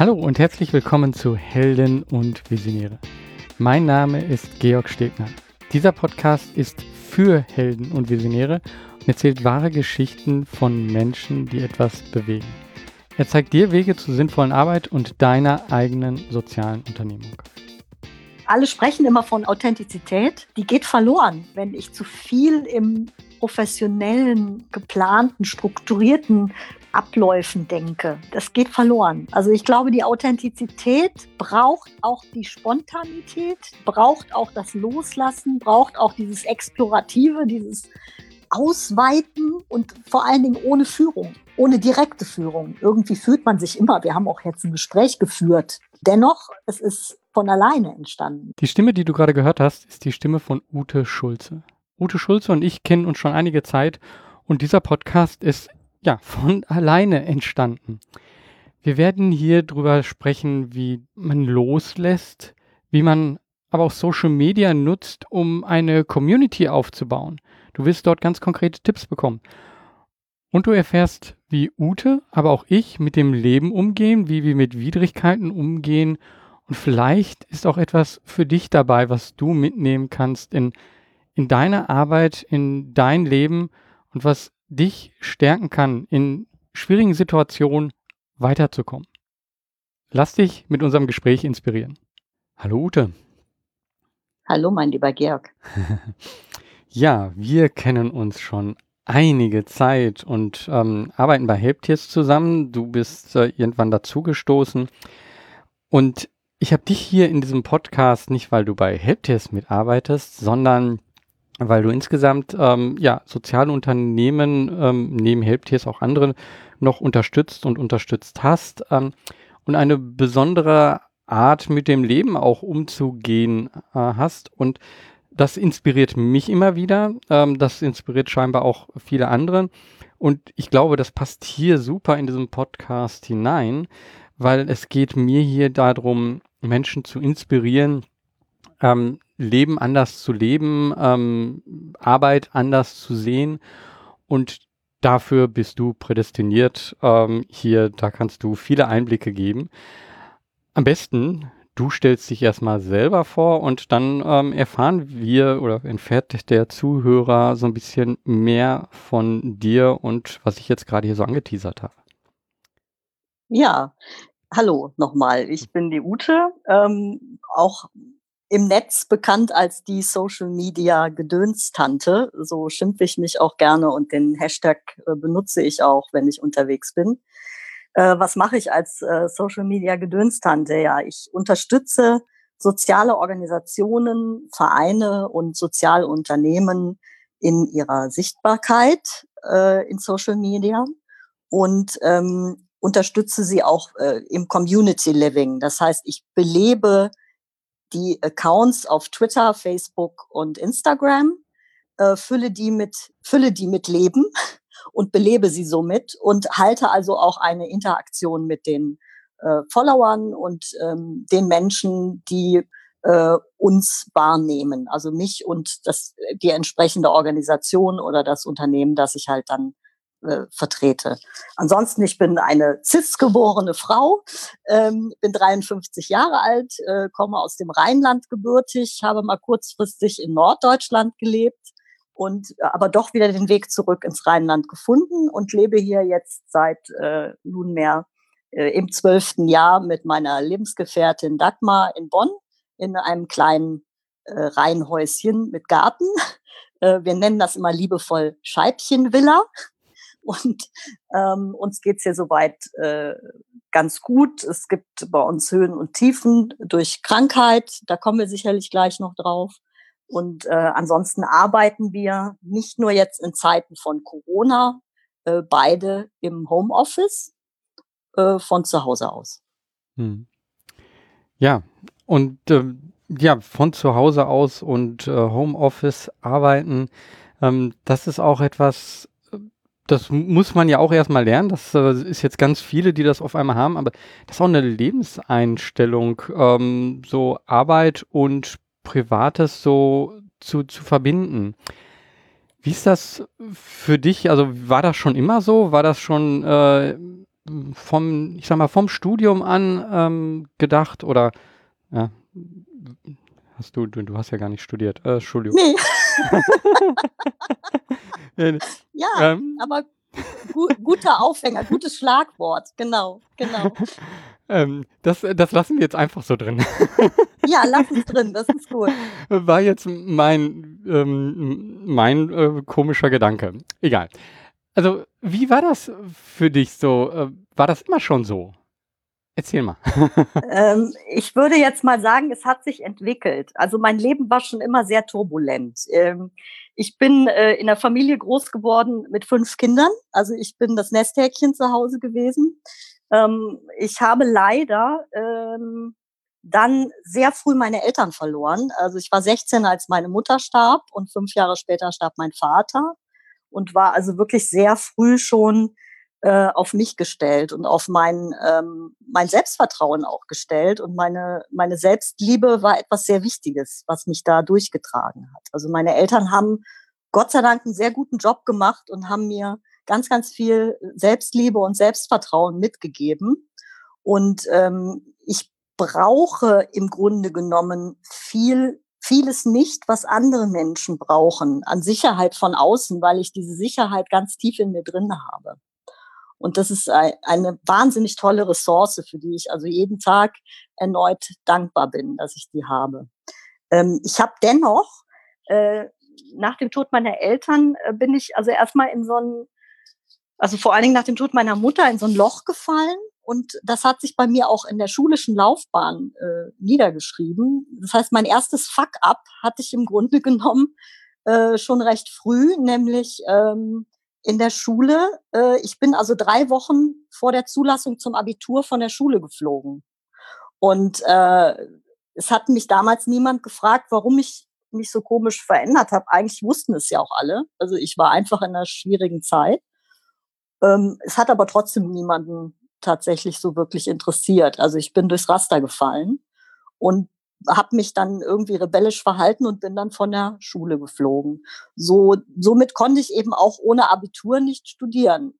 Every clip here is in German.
Hallo und herzlich willkommen zu Helden und Visionäre. Mein Name ist Georg Stegner. Dieser Podcast ist für Helden und Visionäre und erzählt wahre Geschichten von Menschen, die etwas bewegen. Er zeigt dir Wege zur sinnvollen Arbeit und deiner eigenen sozialen Unternehmung. Alle sprechen immer von Authentizität. Die geht verloren, wenn ich zu viel im professionellen, geplanten, strukturierten Abläufen denke. Das geht verloren. Also ich glaube, die Authentizität braucht auch die Spontanität, braucht auch das Loslassen, braucht auch dieses Explorative, dieses Ausweiten und vor allen Dingen ohne Führung, ohne direkte Führung. Irgendwie fühlt man sich immer. Wir haben auch jetzt ein Gespräch geführt. Dennoch, es ist von alleine entstanden. Die Stimme, die du gerade gehört hast, ist die Stimme von Ute Schulze. Ute Schulze und ich kennen uns schon einige Zeit und dieser Podcast ist ja von alleine entstanden. Wir werden hier drüber sprechen, wie man loslässt, wie man aber auch Social Media nutzt, um eine Community aufzubauen. Du wirst dort ganz konkrete Tipps bekommen. Und du erfährst, wie Ute, aber auch ich mit dem Leben umgehen, wie wir mit Widrigkeiten umgehen. Und vielleicht ist auch etwas für dich dabei, was du mitnehmen kannst in in deiner Arbeit, in dein Leben und was dich stärken kann, in schwierigen Situationen weiterzukommen. Lass dich mit unserem Gespräch inspirieren. Hallo Ute. Hallo, mein lieber Georg. ja, wir kennen uns schon einige Zeit und ähm, arbeiten bei Helptiers zusammen. Du bist äh, irgendwann dazugestoßen. Und ich habe dich hier in diesem Podcast nicht, weil du bei Helptiers mitarbeitest, sondern weil du insgesamt ähm, ja soziale Unternehmen ähm, neben Helptiers auch andere noch unterstützt und unterstützt hast ähm, und eine besondere Art mit dem Leben auch umzugehen äh, hast. Und das inspiriert mich immer wieder, ähm, das inspiriert scheinbar auch viele andere. Und ich glaube, das passt hier super in diesem Podcast hinein, weil es geht mir hier darum, Menschen zu inspirieren, ähm, Leben anders zu leben, ähm, Arbeit anders zu sehen und dafür bist du prädestiniert. Ähm, hier, da kannst du viele Einblicke geben. Am besten, du stellst dich erstmal selber vor und dann ähm, erfahren wir oder entfährt der Zuhörer so ein bisschen mehr von dir und was ich jetzt gerade hier so angeteasert habe. Ja, hallo nochmal. Ich bin die Ute, ähm, auch im Netz bekannt als die Social Media Gedönstante. So schimpfe ich mich auch gerne und den Hashtag äh, benutze ich auch, wenn ich unterwegs bin. Äh, was mache ich als äh, Social Media Gedönstante? Ja, ich unterstütze soziale Organisationen, Vereine und Sozialunternehmen in ihrer Sichtbarkeit in Social Media und ähm, unterstütze sie auch im Community Living. Das heißt, ich belebe die Accounts auf Twitter, Facebook und Instagram, äh, fülle die mit, fülle die mit Leben und belebe sie somit und halte also auch eine Interaktion mit den äh, Followern und ähm, den Menschen, die äh, uns wahrnehmen, also mich und das, die entsprechende Organisation oder das Unternehmen, das ich halt dann äh, vertrete. Ansonsten, ich bin eine cis-geborene Frau, ähm, bin 53 Jahre alt, äh, komme aus dem Rheinland gebürtig, habe mal kurzfristig in Norddeutschland gelebt und äh, aber doch wieder den Weg zurück ins Rheinland gefunden und lebe hier jetzt seit äh, nunmehr äh, im zwölften Jahr mit meiner Lebensgefährtin Dagmar in Bonn in einem kleinen äh, Reihenhäuschen mit Garten. Äh, wir nennen das immer liebevoll Scheibchenvilla. Und ähm, uns geht's hier soweit äh, ganz gut. Es gibt bei uns Höhen und Tiefen durch Krankheit. Da kommen wir sicherlich gleich noch drauf. Und äh, ansonsten arbeiten wir nicht nur jetzt in Zeiten von Corona, äh, beide im Homeoffice äh, von zu Hause aus. Hm. Ja, und äh, ja, von zu Hause aus und äh, Homeoffice arbeiten, ähm, das ist auch etwas, das muss man ja auch erstmal lernen. Das äh, ist jetzt ganz viele, die das auf einmal haben, aber das ist auch eine Lebenseinstellung, ähm, so Arbeit und Privates so zu, zu verbinden. Wie ist das für dich? Also war das schon immer so? War das schon äh, vom, ich sag mal, vom Studium an ähm, gedacht oder ja, hast du, du, du hast ja gar nicht studiert, äh, Entschuldigung. Nee. ja, ähm, aber gu guter Aufhänger, gutes Schlagwort, genau, genau. Ähm, das, das lassen wir jetzt einfach so drin. ja, lass es drin, das ist gut. War jetzt mein, ähm, mein äh, komischer Gedanke. Egal. Also, wie war das für dich so? Äh, war das immer schon so? Erzähl mal. ähm, ich würde jetzt mal sagen, es hat sich entwickelt. Also mein Leben war schon immer sehr turbulent. Ähm, ich bin äh, in der Familie groß geworden mit fünf Kindern. Also ich bin das Nesthäkchen zu Hause gewesen. Ähm, ich habe leider ähm, dann sehr früh meine Eltern verloren. Also ich war 16, als meine Mutter starb und fünf Jahre später starb mein Vater und war also wirklich sehr früh schon äh, auf mich gestellt und auf mein, ähm, mein Selbstvertrauen auch gestellt. Und meine, meine Selbstliebe war etwas sehr Wichtiges, was mich da durchgetragen hat. Also meine Eltern haben Gott sei Dank einen sehr guten Job gemacht und haben mir ganz, ganz viel Selbstliebe und Selbstvertrauen mitgegeben. Und ähm, ich brauche im Grunde genommen viel vieles nicht, was andere Menschen brauchen, an Sicherheit von außen, weil ich diese Sicherheit ganz tief in mir drin habe. Und das ist eine wahnsinnig tolle Ressource, für die ich also jeden Tag erneut dankbar bin, dass ich die habe. Ähm, ich habe dennoch, äh, nach dem Tod meiner Eltern, äh, bin ich also erstmal in so ein, also vor allen Dingen nach dem Tod meiner Mutter in so ein Loch gefallen, und das hat sich bei mir auch in der schulischen Laufbahn äh, niedergeschrieben. Das heißt, mein erstes Fuck-up hatte ich im Grunde genommen äh, schon recht früh, nämlich ähm, in der Schule. Äh, ich bin also drei Wochen vor der Zulassung zum Abitur von der Schule geflogen. Und äh, es hat mich damals niemand gefragt, warum ich mich so komisch verändert habe. Eigentlich wussten es ja auch alle. Also ich war einfach in einer schwierigen Zeit. Ähm, es hat aber trotzdem niemanden tatsächlich so wirklich interessiert. Also ich bin durchs Raster gefallen und habe mich dann irgendwie rebellisch verhalten und bin dann von der Schule geflogen. So, somit konnte ich eben auch ohne Abitur nicht studieren.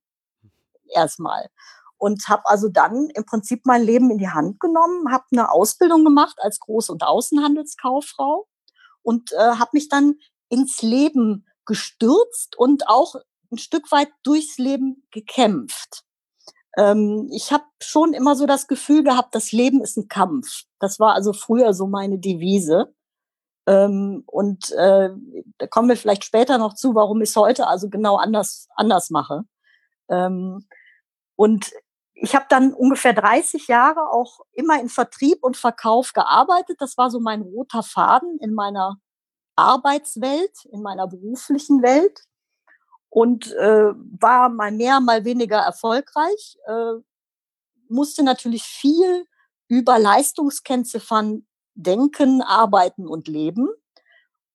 Erstmal. Und habe also dann im Prinzip mein Leben in die Hand genommen, habe eine Ausbildung gemacht als Groß- und Außenhandelskauffrau und äh, habe mich dann ins Leben gestürzt und auch ein Stück weit durchs Leben gekämpft. Ähm, ich habe schon immer so das Gefühl gehabt, das Leben ist ein Kampf. Das war also früher so meine Devise. Ähm, und äh, da kommen wir vielleicht später noch zu, warum ich es heute also genau anders, anders mache. Ähm, und ich habe dann ungefähr 30 Jahre auch immer in Vertrieb und Verkauf gearbeitet. Das war so mein roter Faden in meiner Arbeitswelt, in meiner beruflichen Welt und äh, war mal mehr, mal weniger erfolgreich. Äh, musste natürlich viel über Leistungskennziffern denken, arbeiten und leben.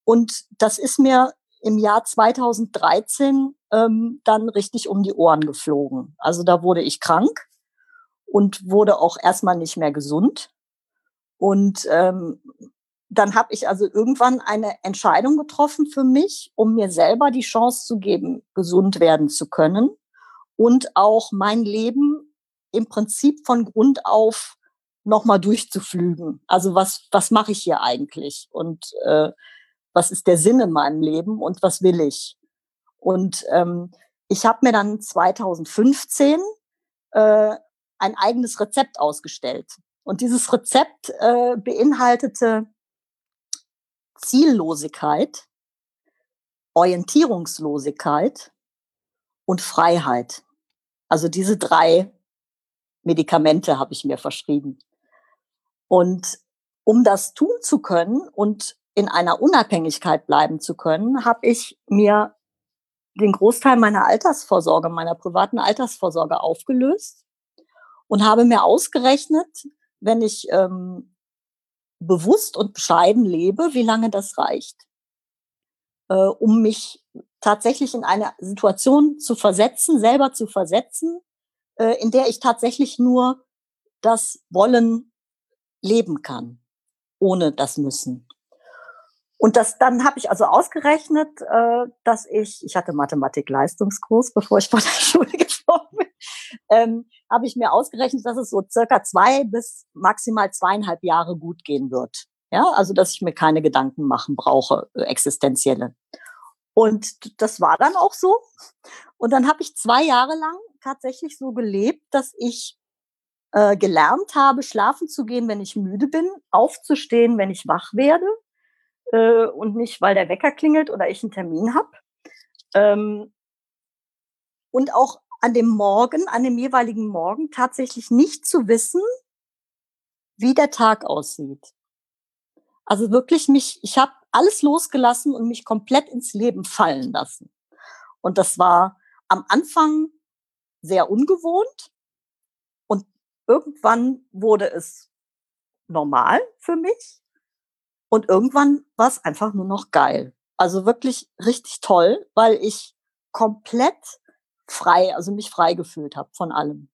Und das ist mir im Jahr 2013 ähm, dann richtig um die Ohren geflogen. Also da wurde ich krank und wurde auch erstmal nicht mehr gesund. Und ähm, dann habe ich also irgendwann eine Entscheidung getroffen für mich, um mir selber die Chance zu geben, gesund werden zu können und auch mein Leben im Prinzip von Grund auf nochmal durchzuflügen. Also was, was mache ich hier eigentlich und äh, was ist der Sinn in meinem Leben und was will ich? Und ähm, ich habe mir dann 2015 äh, ein eigenes Rezept ausgestellt. Und dieses Rezept äh, beinhaltete Ziellosigkeit, Orientierungslosigkeit und Freiheit. Also diese drei Medikamente habe ich mir verschrieben. Und um das tun zu können und in einer Unabhängigkeit bleiben zu können, habe ich mir den Großteil meiner Altersvorsorge, meiner privaten Altersvorsorge aufgelöst und habe mir ausgerechnet, wenn ich ähm, bewusst und bescheiden lebe, wie lange das reicht, äh, um mich tatsächlich in eine Situation zu versetzen, selber zu versetzen, äh, in der ich tatsächlich nur das Wollen leben kann, ohne das Müssen. Und das, dann habe ich also ausgerechnet, äh, dass ich, ich hatte Mathematik-Leistungskurs, bevor ich von der Schule geflogen bin, ähm, habe ich mir ausgerechnet, dass es so circa zwei bis maximal zweieinhalb Jahre gut gehen wird. Ja, also dass ich mir keine Gedanken machen brauche, äh, existenzielle. Und das war dann auch so. Und dann habe ich zwei Jahre lang tatsächlich so gelebt, dass ich äh, gelernt habe, schlafen zu gehen, wenn ich müde bin, aufzustehen, wenn ich wach werde äh, und nicht, weil der Wecker klingelt oder ich einen Termin habe. Ähm, und auch an dem Morgen, an dem jeweiligen Morgen tatsächlich nicht zu wissen, wie der Tag aussieht. Also wirklich mich, ich habe alles losgelassen und mich komplett ins Leben fallen lassen. Und das war am Anfang sehr ungewohnt und irgendwann wurde es normal für mich und irgendwann war es einfach nur noch geil. Also wirklich richtig toll, weil ich komplett frei, also mich frei gefühlt habe von allem.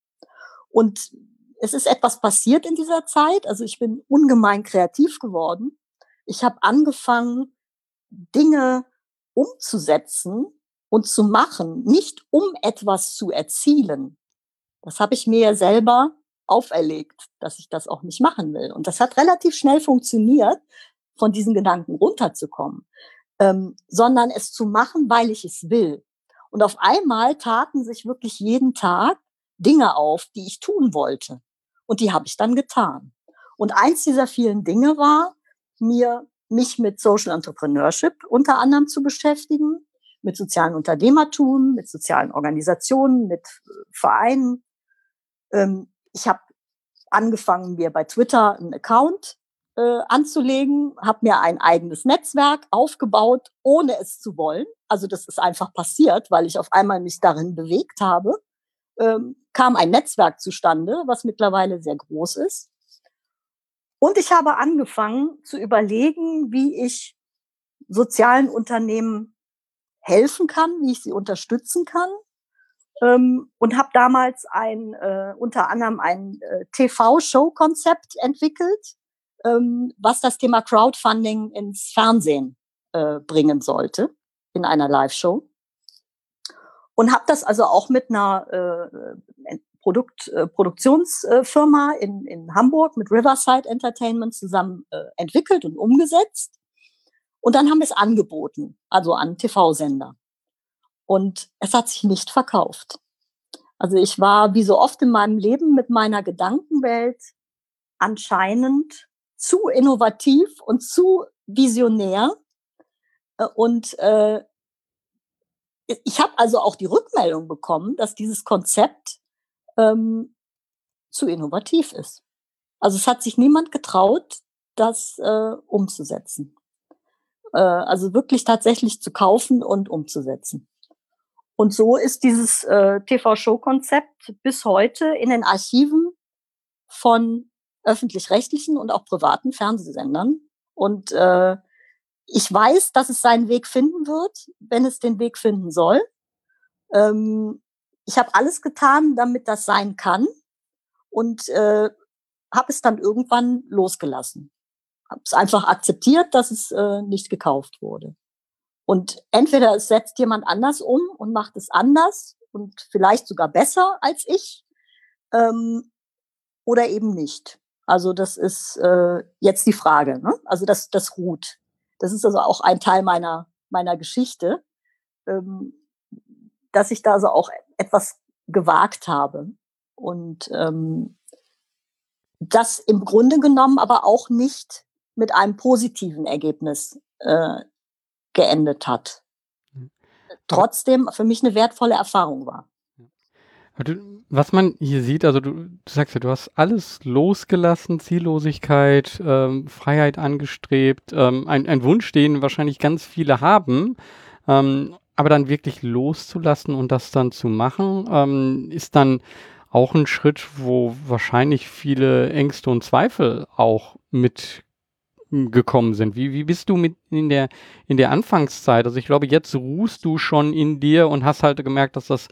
Und es ist etwas passiert in dieser Zeit. Also ich bin ungemein kreativ geworden ich habe angefangen, Dinge umzusetzen und zu machen, nicht um etwas zu erzielen. Das habe ich mir selber auferlegt, dass ich das auch nicht machen will. Und das hat relativ schnell funktioniert, von diesen Gedanken runterzukommen, ähm, sondern es zu machen, weil ich es will. Und auf einmal taten sich wirklich jeden Tag Dinge auf, die ich tun wollte. Und die habe ich dann getan. Und eins dieser vielen Dinge war, mir mich mit Social Entrepreneurship unter anderem zu beschäftigen, mit sozialen Unternehmertum, mit sozialen Organisationen, mit äh, Vereinen. Ähm, ich habe angefangen, mir bei Twitter einen Account äh, anzulegen, habe mir ein eigenes Netzwerk aufgebaut, ohne es zu wollen. Also das ist einfach passiert, weil ich auf einmal mich darin bewegt habe. Ähm, kam ein Netzwerk zustande, was mittlerweile sehr groß ist. Und ich habe angefangen zu überlegen, wie ich sozialen Unternehmen helfen kann, wie ich sie unterstützen kann. Ähm, und habe damals ein, äh, unter anderem ein äh, TV-Show-Konzept entwickelt, ähm, was das Thema Crowdfunding ins Fernsehen äh, bringen sollte, in einer Live-Show. Und habe das also auch mit einer äh, Produkt, äh, Produktionsfirma in, in Hamburg mit Riverside Entertainment zusammen äh, entwickelt und umgesetzt. Und dann haben wir es angeboten, also an TV-Sender. Und es hat sich nicht verkauft. Also ich war wie so oft in meinem Leben mit meiner Gedankenwelt anscheinend zu innovativ und zu visionär. Äh, und äh, ich habe also auch die Rückmeldung bekommen, dass dieses Konzept ähm, zu innovativ ist. Also es hat sich niemand getraut, das äh, umzusetzen. Äh, also wirklich tatsächlich zu kaufen und umzusetzen. Und so ist dieses äh, TV-Show-Konzept bis heute in den Archiven von öffentlich-rechtlichen und auch privaten Fernsehsendern. Und äh, ich weiß, dass es seinen Weg finden wird, wenn es den Weg finden soll. Ähm, ich habe alles getan, damit das sein kann und äh, habe es dann irgendwann losgelassen. Habe es einfach akzeptiert, dass es äh, nicht gekauft wurde. Und entweder es setzt jemand anders um und macht es anders und vielleicht sogar besser als ich, ähm, oder eben nicht. Also das ist äh, jetzt die Frage. Ne? Also das, das ruht. Das ist also auch ein Teil meiner, meiner Geschichte, ähm, dass ich da so auch etwas gewagt habe. Und ähm, das im Grunde genommen aber auch nicht mit einem positiven Ergebnis äh, geendet hat. Hm. Trotzdem für mich eine wertvolle Erfahrung war. Was man hier sieht, also du, du, sagst ja, du hast alles losgelassen, Ziellosigkeit, ähm, Freiheit angestrebt, ähm, ein, ein Wunsch, den wahrscheinlich ganz viele haben. Ähm, aber dann wirklich loszulassen und das dann zu machen, ähm, ist dann auch ein Schritt, wo wahrscheinlich viele Ängste und Zweifel auch mit gekommen sind. Wie, wie bist du mit in der, in der Anfangszeit? Also ich glaube, jetzt ruhst du schon in dir und hast halt gemerkt, dass das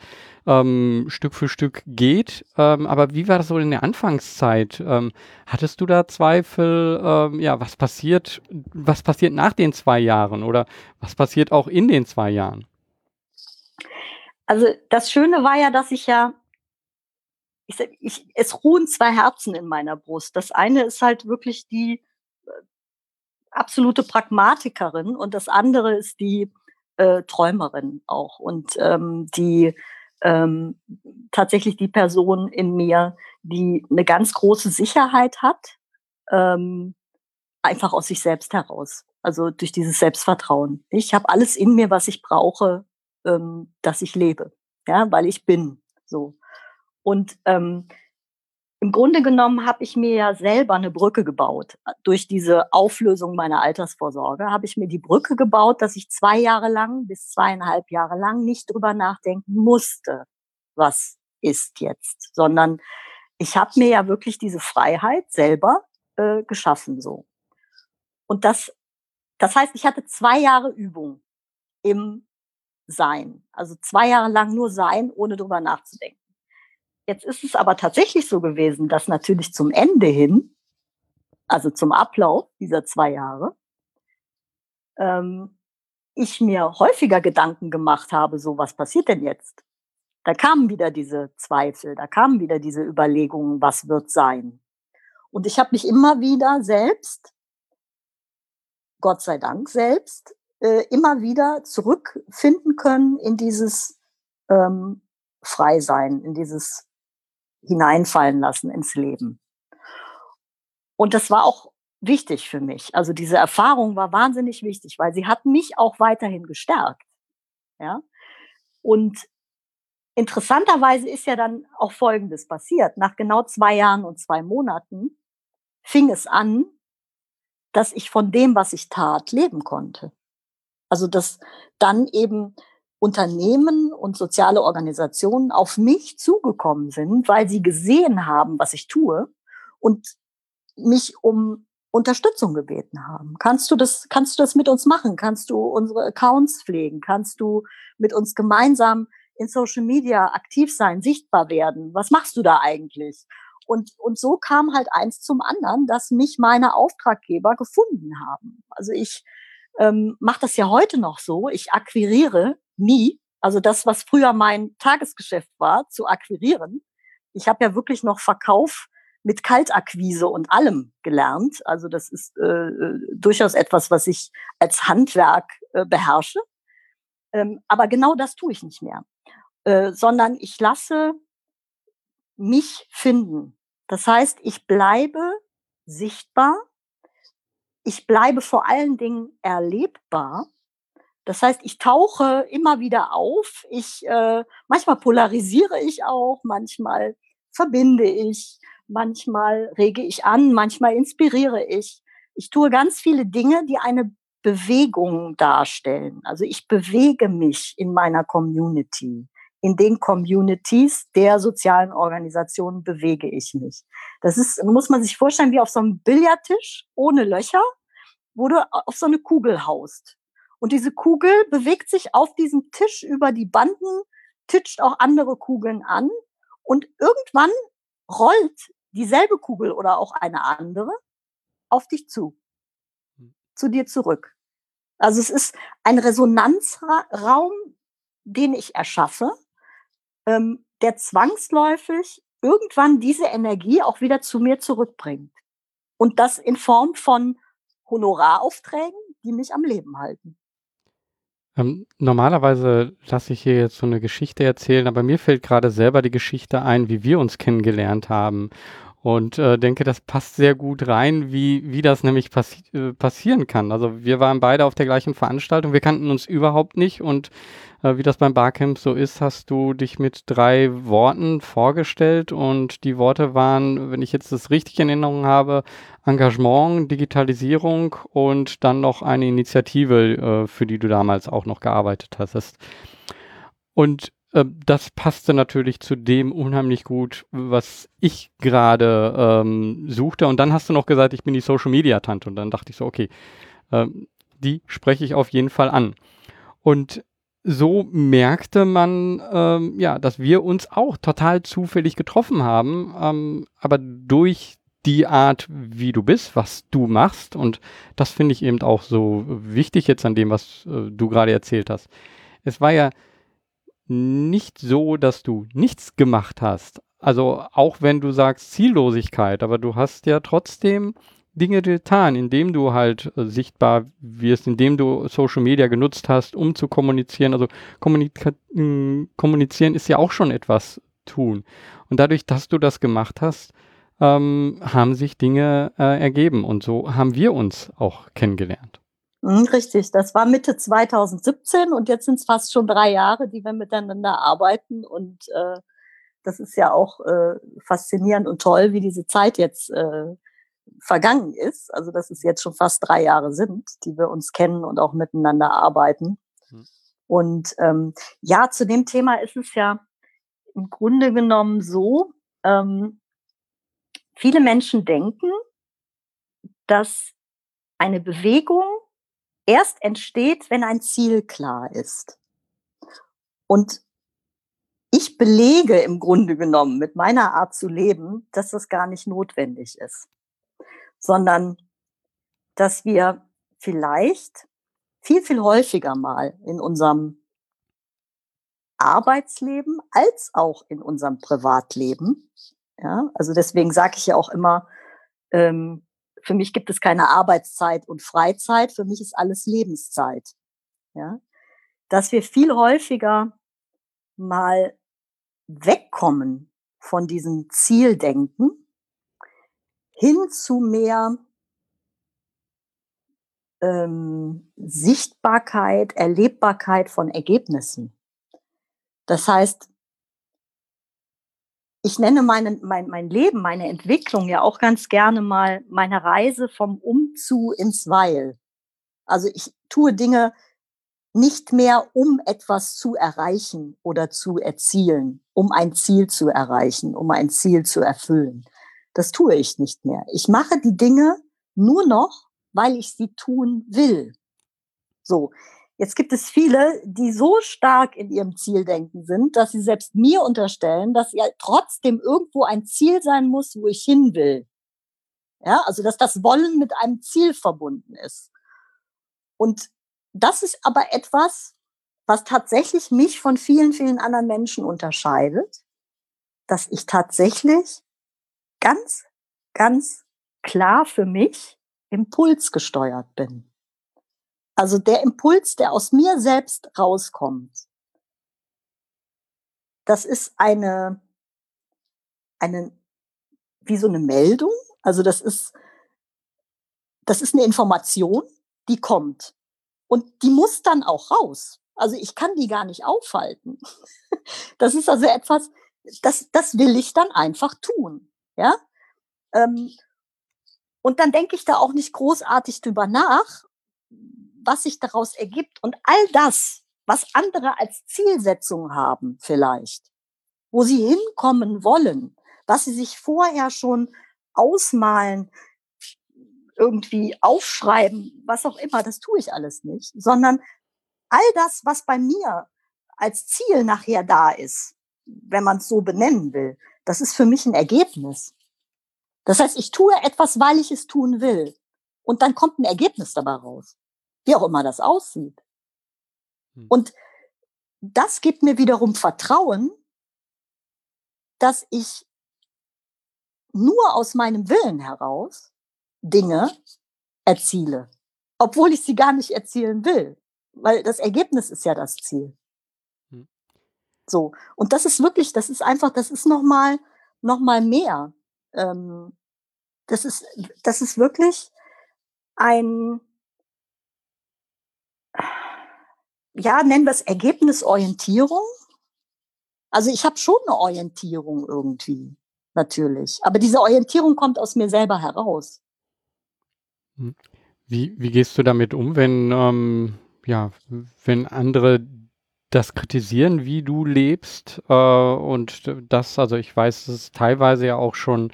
ähm, Stück für Stück geht. Ähm, aber wie war das so in der Anfangszeit? Ähm, hattest du da Zweifel? Ähm, ja, was passiert, was passiert nach den zwei Jahren oder was passiert auch in den zwei Jahren? Also das Schöne war ja, dass ich ja ich, ich, es ruhen zwei Herzen in meiner Brust. Das eine ist halt wirklich die absolute Pragmatikerin und das andere ist die äh, Träumerin auch und ähm, die ähm, tatsächlich die Person in mir, die eine ganz große Sicherheit hat, ähm, einfach aus sich selbst heraus. Also durch dieses Selbstvertrauen. Ich habe alles in mir, was ich brauche, ähm, dass ich lebe, ja, weil ich bin so. Und ähm, im Grunde genommen habe ich mir ja selber eine Brücke gebaut. Durch diese Auflösung meiner Altersvorsorge habe ich mir die Brücke gebaut, dass ich zwei Jahre lang bis zweieinhalb Jahre lang nicht drüber nachdenken musste, was ist jetzt, sondern ich habe mir ja wirklich diese Freiheit selber äh, geschaffen so. Und das, das heißt, ich hatte zwei Jahre Übung im Sein, also zwei Jahre lang nur Sein, ohne drüber nachzudenken. Jetzt ist es aber tatsächlich so gewesen, dass natürlich zum Ende hin, also zum Ablauf dieser zwei Jahre, ähm, ich mir häufiger Gedanken gemacht habe, so was passiert denn jetzt? Da kamen wieder diese Zweifel, da kamen wieder diese Überlegungen, was wird sein? Und ich habe mich immer wieder selbst, Gott sei Dank selbst, äh, immer wieder zurückfinden können in dieses ähm, Freisein, in dieses hineinfallen lassen ins Leben. Und das war auch wichtig für mich. Also diese Erfahrung war wahnsinnig wichtig, weil sie hat mich auch weiterhin gestärkt. Ja. Und interessanterweise ist ja dann auch Folgendes passiert. Nach genau zwei Jahren und zwei Monaten fing es an, dass ich von dem, was ich tat, leben konnte. Also dass dann eben Unternehmen und soziale Organisationen auf mich zugekommen sind, weil sie gesehen haben, was ich tue und mich um Unterstützung gebeten haben. Kannst du das, kannst du das mit uns machen? Kannst du unsere Accounts pflegen? Kannst du mit uns gemeinsam in Social Media aktiv sein, sichtbar werden? Was machst du da eigentlich? Und, und so kam halt eins zum anderen, dass mich meine Auftraggeber gefunden haben. Also ich ähm, mache das ja heute noch so. Ich akquiriere nie, also das, was früher mein Tagesgeschäft war, zu akquirieren. Ich habe ja wirklich noch Verkauf mit Kaltakquise und allem gelernt. Also das ist äh, äh, durchaus etwas, was ich als Handwerk äh, beherrsche. Ähm, aber genau das tue ich nicht mehr, äh, sondern ich lasse mich finden. Das heißt, ich bleibe sichtbar. Ich bleibe vor allen Dingen erlebbar das heißt, ich tauche immer wieder auf. Ich, äh, manchmal polarisiere ich auch, manchmal verbinde ich, manchmal rege ich an, manchmal inspiriere ich. Ich tue ganz viele Dinge, die eine Bewegung darstellen. Also ich bewege mich in meiner Community. In den Communities der sozialen Organisationen bewege ich mich. Das ist, muss man sich vorstellen, wie auf so einem Billardtisch ohne Löcher, wo du auf so eine Kugel haust. Und diese Kugel bewegt sich auf diesem Tisch über die Banden, titscht auch andere Kugeln an und irgendwann rollt dieselbe Kugel oder auch eine andere auf dich zu, zu dir zurück. Also es ist ein Resonanzraum, den ich erschaffe, ähm, der zwangsläufig irgendwann diese Energie auch wieder zu mir zurückbringt. Und das in Form von Honoraraufträgen, die mich am Leben halten. Ähm, normalerweise lasse ich hier jetzt so eine Geschichte erzählen, aber mir fällt gerade selber die Geschichte ein, wie wir uns kennengelernt haben. Und äh, denke, das passt sehr gut rein, wie, wie das nämlich passi äh, passieren kann. Also wir waren beide auf der gleichen Veranstaltung, wir kannten uns überhaupt nicht und wie das beim Barcamp so ist, hast du dich mit drei Worten vorgestellt und die Worte waren, wenn ich jetzt das richtig in Erinnerung habe, Engagement, Digitalisierung und dann noch eine Initiative, äh, für die du damals auch noch gearbeitet hast. Und äh, das passte natürlich zu dem unheimlich gut, was ich gerade ähm, suchte. Und dann hast du noch gesagt, ich bin die Social Media Tante. Und dann dachte ich so, okay, äh, die spreche ich auf jeden Fall an. Und so merkte man, ähm, ja, dass wir uns auch total zufällig getroffen haben, ähm, aber durch die Art, wie du bist, was du machst. Und das finde ich eben auch so wichtig jetzt an dem, was äh, du gerade erzählt hast. Es war ja nicht so, dass du nichts gemacht hast, also auch wenn du sagst Ziellosigkeit, aber du hast ja trotzdem Dinge getan, indem du halt äh, sichtbar wirst, indem du Social Media genutzt hast, um zu kommunizieren. Also kommunika kommunizieren ist ja auch schon etwas tun. Und dadurch, dass du das gemacht hast, ähm, haben sich Dinge äh, ergeben. Und so haben wir uns auch kennengelernt. Mhm, richtig, das war Mitte 2017 und jetzt sind es fast schon drei Jahre, die wir miteinander arbeiten. Und äh, das ist ja auch äh, faszinierend und toll, wie diese Zeit jetzt äh, vergangen ist. Also dass es jetzt schon fast drei Jahre sind, die wir uns kennen und auch miteinander arbeiten. Mhm. Und ähm, ja, zu dem Thema ist es ja im Grunde genommen so, ähm, viele Menschen denken, dass eine Bewegung erst entsteht, wenn ein Ziel klar ist. Und ich belege im Grunde genommen mit meiner Art zu leben, dass das gar nicht notwendig ist, sondern dass wir vielleicht viel, viel häufiger mal in unserem Arbeitsleben als auch in unserem Privatleben, ja, also deswegen sage ich ja auch immer, ähm, für mich gibt es keine Arbeitszeit und Freizeit, für mich ist alles Lebenszeit. Ja? Dass wir viel häufiger mal wegkommen von diesem Zieldenken hin zu mehr ähm, Sichtbarkeit, Erlebbarkeit von Ergebnissen. Das heißt, ich nenne meine, mein, mein Leben, meine Entwicklung ja auch ganz gerne mal meine Reise vom Um zu ins Weil. Also ich tue Dinge nicht mehr, um etwas zu erreichen oder zu erzielen, um ein Ziel zu erreichen, um ein Ziel zu erfüllen. Das tue ich nicht mehr. Ich mache die Dinge nur noch, weil ich sie tun will. So. Jetzt gibt es viele, die so stark in ihrem Zieldenken sind, dass sie selbst mir unterstellen, dass ja trotzdem irgendwo ein Ziel sein muss, wo ich hin will. Ja, also dass das Wollen mit einem Ziel verbunden ist. Und das ist aber etwas, was tatsächlich mich von vielen, vielen anderen Menschen unterscheidet, dass ich tatsächlich ganz, ganz klar für mich impulsgesteuert bin. Also der Impuls, der aus mir selbst rauskommt, das ist eine, eine, wie so eine Meldung. Also das ist, das ist eine Information, die kommt. Und die muss dann auch raus. Also ich kann die gar nicht aufhalten. Das ist also etwas, das, das will ich dann einfach tun. Ja? Ähm, und dann denke ich da auch nicht großartig drüber nach, was sich daraus ergibt und all das, was andere als Zielsetzung haben vielleicht, wo sie hinkommen wollen, was sie sich vorher schon ausmalen, irgendwie aufschreiben, was auch immer, das tue ich alles nicht, sondern all das, was bei mir als Ziel nachher da ist, wenn man es so benennen will, das ist für mich ein Ergebnis. Das heißt, ich tue etwas, weil ich es tun will. Und dann kommt ein Ergebnis dabei raus wie auch immer das aussieht. Hm. Und das gibt mir wiederum Vertrauen, dass ich nur aus meinem Willen heraus Dinge erziele, obwohl ich sie gar nicht erzielen will, weil das Ergebnis ist ja das Ziel. So und das ist wirklich, das ist einfach, das ist noch mal, noch mal mehr. Ähm, das ist, das ist wirklich ein ja, nennen wir es Ergebnisorientierung. Also ich habe schon eine Orientierung irgendwie, natürlich. Aber diese Orientierung kommt aus mir selber heraus. Hm. Wie, wie gehst du damit um, wenn, ähm, ja, wenn andere das kritisieren, wie du lebst? Äh, und das, also ich weiß, dass es teilweise ja auch schon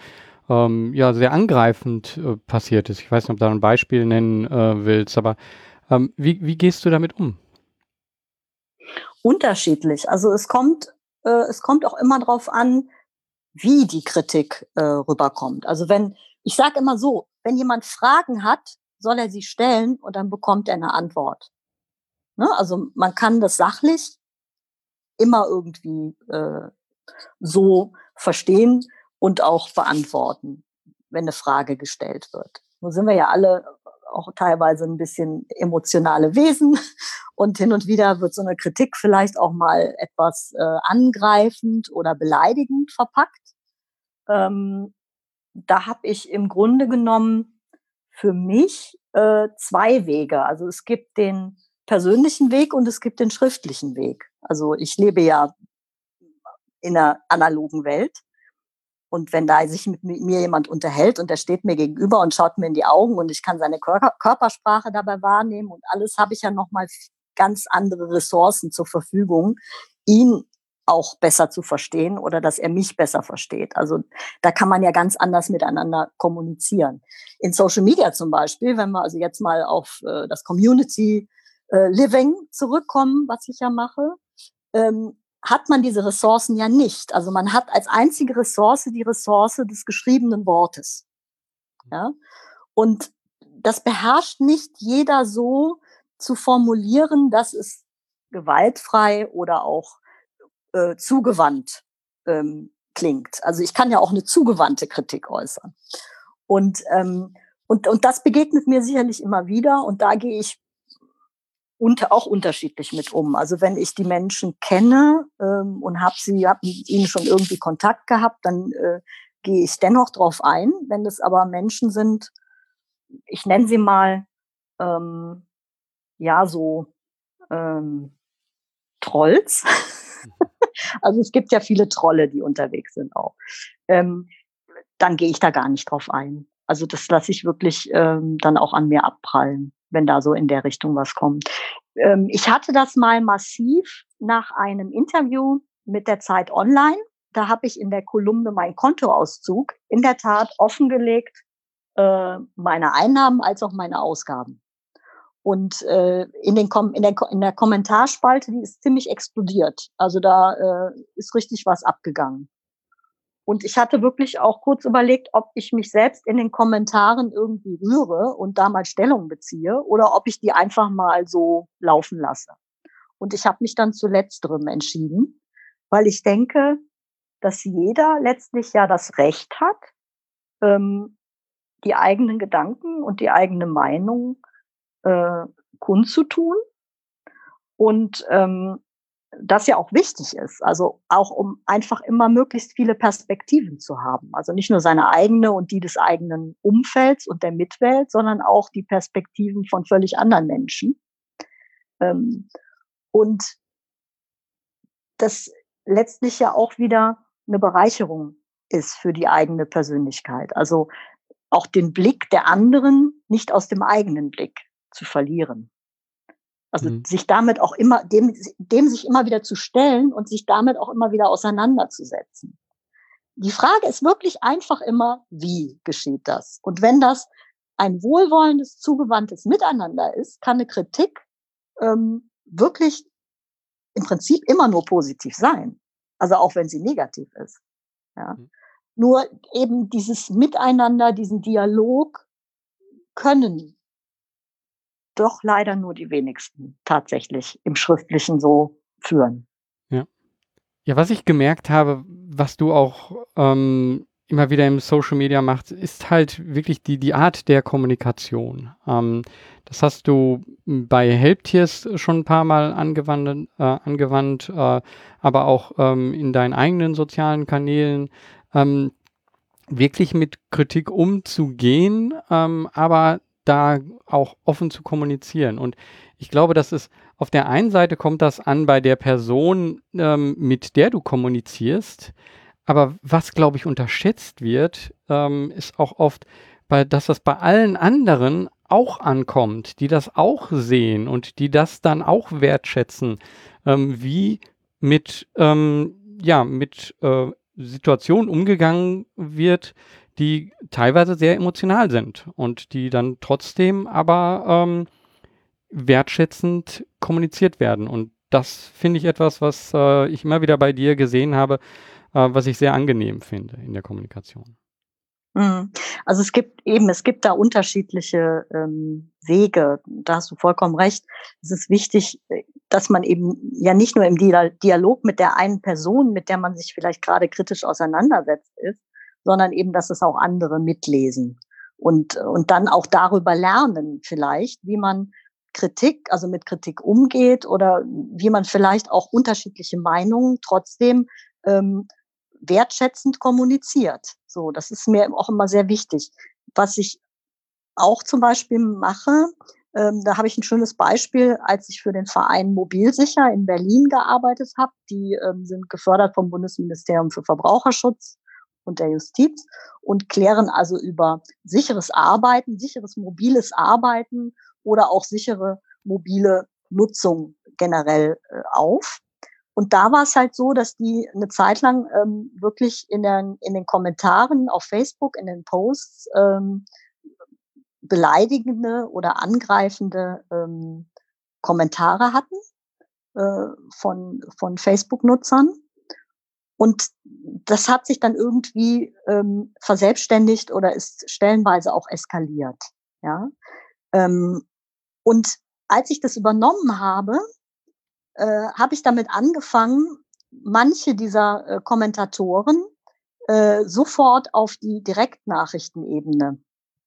ähm, ja, sehr angreifend äh, passiert ist. Ich weiß nicht, ob du da ein Beispiel nennen äh, willst, aber ähm, wie, wie gehst du damit um? Unterschiedlich. Also es kommt, äh, es kommt auch immer darauf an, wie die Kritik äh, rüberkommt. Also wenn, ich sage immer so, wenn jemand Fragen hat, soll er sie stellen und dann bekommt er eine Antwort. Ne? Also man kann das sachlich immer irgendwie äh, so verstehen und auch beantworten, wenn eine Frage gestellt wird. Nun sind wir ja alle auch teilweise ein bisschen emotionale Wesen und hin und wieder wird so eine Kritik vielleicht auch mal etwas äh, angreifend oder beleidigend verpackt. Ähm, da habe ich im Grunde genommen für mich äh, zwei Wege. Also es gibt den persönlichen Weg und es gibt den schriftlichen Weg. Also ich lebe ja in einer analogen Welt. Und wenn da sich mit mir jemand unterhält und der steht mir gegenüber und schaut mir in die Augen und ich kann seine Körpersprache dabei wahrnehmen und alles, habe ich ja nochmal ganz andere Ressourcen zur Verfügung, ihn auch besser zu verstehen oder dass er mich besser versteht. Also da kann man ja ganz anders miteinander kommunizieren. In Social Media zum Beispiel, wenn wir also jetzt mal auf äh, das Community äh, Living zurückkommen, was ich ja mache, ähm, hat man diese Ressourcen ja nicht. Also man hat als einzige Ressource die Ressource des geschriebenen Wortes. Ja? Und das beherrscht nicht jeder so zu formulieren, dass es gewaltfrei oder auch äh, zugewandt ähm, klingt. Also ich kann ja auch eine zugewandte Kritik äußern. Und, ähm, und, und das begegnet mir sicherlich immer wieder und da gehe ich unter, auch unterschiedlich mit um. Also wenn ich die Menschen kenne ähm, und habe sie, habe mit ihnen schon irgendwie Kontakt gehabt, dann äh, gehe ich dennoch drauf ein. Wenn es aber Menschen sind, ich nenne sie mal ähm, ja so ähm, Trolls, also es gibt ja viele Trolle, die unterwegs sind auch. Ähm, dann gehe ich da gar nicht drauf ein. Also das lasse ich wirklich ähm, dann auch an mir abprallen, wenn da so in der Richtung was kommt. Ähm, ich hatte das mal massiv nach einem Interview mit der Zeit Online. Da habe ich in der Kolumne meinen Kontoauszug in der Tat offengelegt, äh, meine Einnahmen als auch meine Ausgaben. Und äh, in, den Kom in, der, in der Kommentarspalte, die ist ziemlich explodiert. Also da äh, ist richtig was abgegangen. Und ich hatte wirklich auch kurz überlegt, ob ich mich selbst in den Kommentaren irgendwie rühre und da mal Stellung beziehe oder ob ich die einfach mal so laufen lasse. Und ich habe mich dann zu letzterem entschieden, weil ich denke, dass jeder letztlich ja das Recht hat, ähm, die eigenen Gedanken und die eigene Meinung äh, kundzutun. Und ähm, das ja auch wichtig ist, also auch um einfach immer möglichst viele Perspektiven zu haben. Also nicht nur seine eigene und die des eigenen Umfelds und der Mitwelt, sondern auch die Perspektiven von völlig anderen Menschen. Ähm, und das letztlich ja auch wieder eine Bereicherung ist für die eigene Persönlichkeit. Also auch den Blick der anderen nicht aus dem eigenen Blick zu verlieren. Also mhm. sich damit auch immer, dem, dem sich immer wieder zu stellen und sich damit auch immer wieder auseinanderzusetzen. Die Frage ist wirklich einfach immer, wie geschieht das? Und wenn das ein wohlwollendes, zugewandtes Miteinander ist, kann eine Kritik ähm, wirklich im Prinzip immer nur positiv sein. Also auch wenn sie negativ ist. Ja. Mhm. Nur eben dieses Miteinander, diesen Dialog können doch leider nur die wenigsten tatsächlich im Schriftlichen so führen. Ja. Ja, was ich gemerkt habe, was du auch ähm, immer wieder im Social Media machst, ist halt wirklich die, die Art der Kommunikation. Ähm, das hast du bei Helptiers schon ein paar Mal angewandt, äh, angewandt äh, aber auch ähm, in deinen eigenen sozialen Kanälen. Ähm, wirklich mit Kritik umzugehen, ähm, aber da auch offen zu kommunizieren. Und ich glaube, dass es auf der einen Seite kommt das an bei der Person, ähm, mit der du kommunizierst. Aber was, glaube ich, unterschätzt wird, ähm, ist auch oft, bei, dass das bei allen anderen auch ankommt, die das auch sehen und die das dann auch wertschätzen, ähm, wie mit, ähm, ja, mit äh, Situationen umgegangen wird, die teilweise sehr emotional sind und die dann trotzdem aber ähm, wertschätzend kommuniziert werden. Und das finde ich etwas, was äh, ich immer wieder bei dir gesehen habe, äh, was ich sehr angenehm finde in der Kommunikation. Mhm. Also es gibt eben, es gibt da unterschiedliche ähm, Wege. Da hast du vollkommen recht. Es ist wichtig, dass man eben ja nicht nur im Dialog mit der einen Person, mit der man sich vielleicht gerade kritisch auseinandersetzt ist, sondern eben, dass es auch andere mitlesen und, und dann auch darüber lernen vielleicht, wie man Kritik, also mit Kritik umgeht oder wie man vielleicht auch unterschiedliche Meinungen trotzdem ähm, wertschätzend kommuniziert. So, das ist mir auch immer sehr wichtig. Was ich auch zum Beispiel mache, ähm, da habe ich ein schönes Beispiel, als ich für den Verein Mobilsicher in Berlin gearbeitet habe. Die ähm, sind gefördert vom Bundesministerium für Verbraucherschutz und der Justiz und klären also über sicheres Arbeiten, sicheres mobiles Arbeiten oder auch sichere mobile Nutzung generell äh, auf. Und da war es halt so, dass die eine Zeit lang ähm, wirklich in den, in den Kommentaren auf Facebook, in den Posts ähm, beleidigende oder angreifende ähm, Kommentare hatten äh, von, von Facebook-Nutzern. Und das hat sich dann irgendwie ähm, verselbstständigt oder ist stellenweise auch eskaliert. Ja? Ähm, und als ich das übernommen habe, äh, habe ich damit angefangen, manche dieser äh, Kommentatoren äh, sofort auf die Direktnachrichtenebene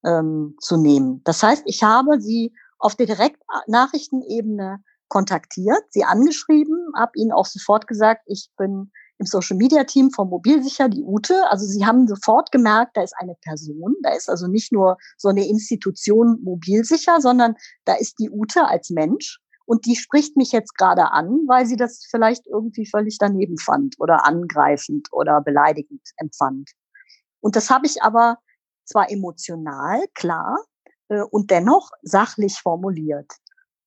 ähm, zu nehmen. Das heißt, ich habe sie auf der Direktnachrichtenebene kontaktiert, sie angeschrieben, habe ihnen auch sofort gesagt, ich bin im Social Media Team von Mobilsicher, die Ute. Also sie haben sofort gemerkt, da ist eine Person, da ist also nicht nur so eine Institution Mobilsicher, sondern da ist die Ute als Mensch. Und die spricht mich jetzt gerade an, weil sie das vielleicht irgendwie völlig daneben fand oder angreifend oder beleidigend empfand. Und das habe ich aber zwar emotional, klar, äh, und dennoch sachlich formuliert.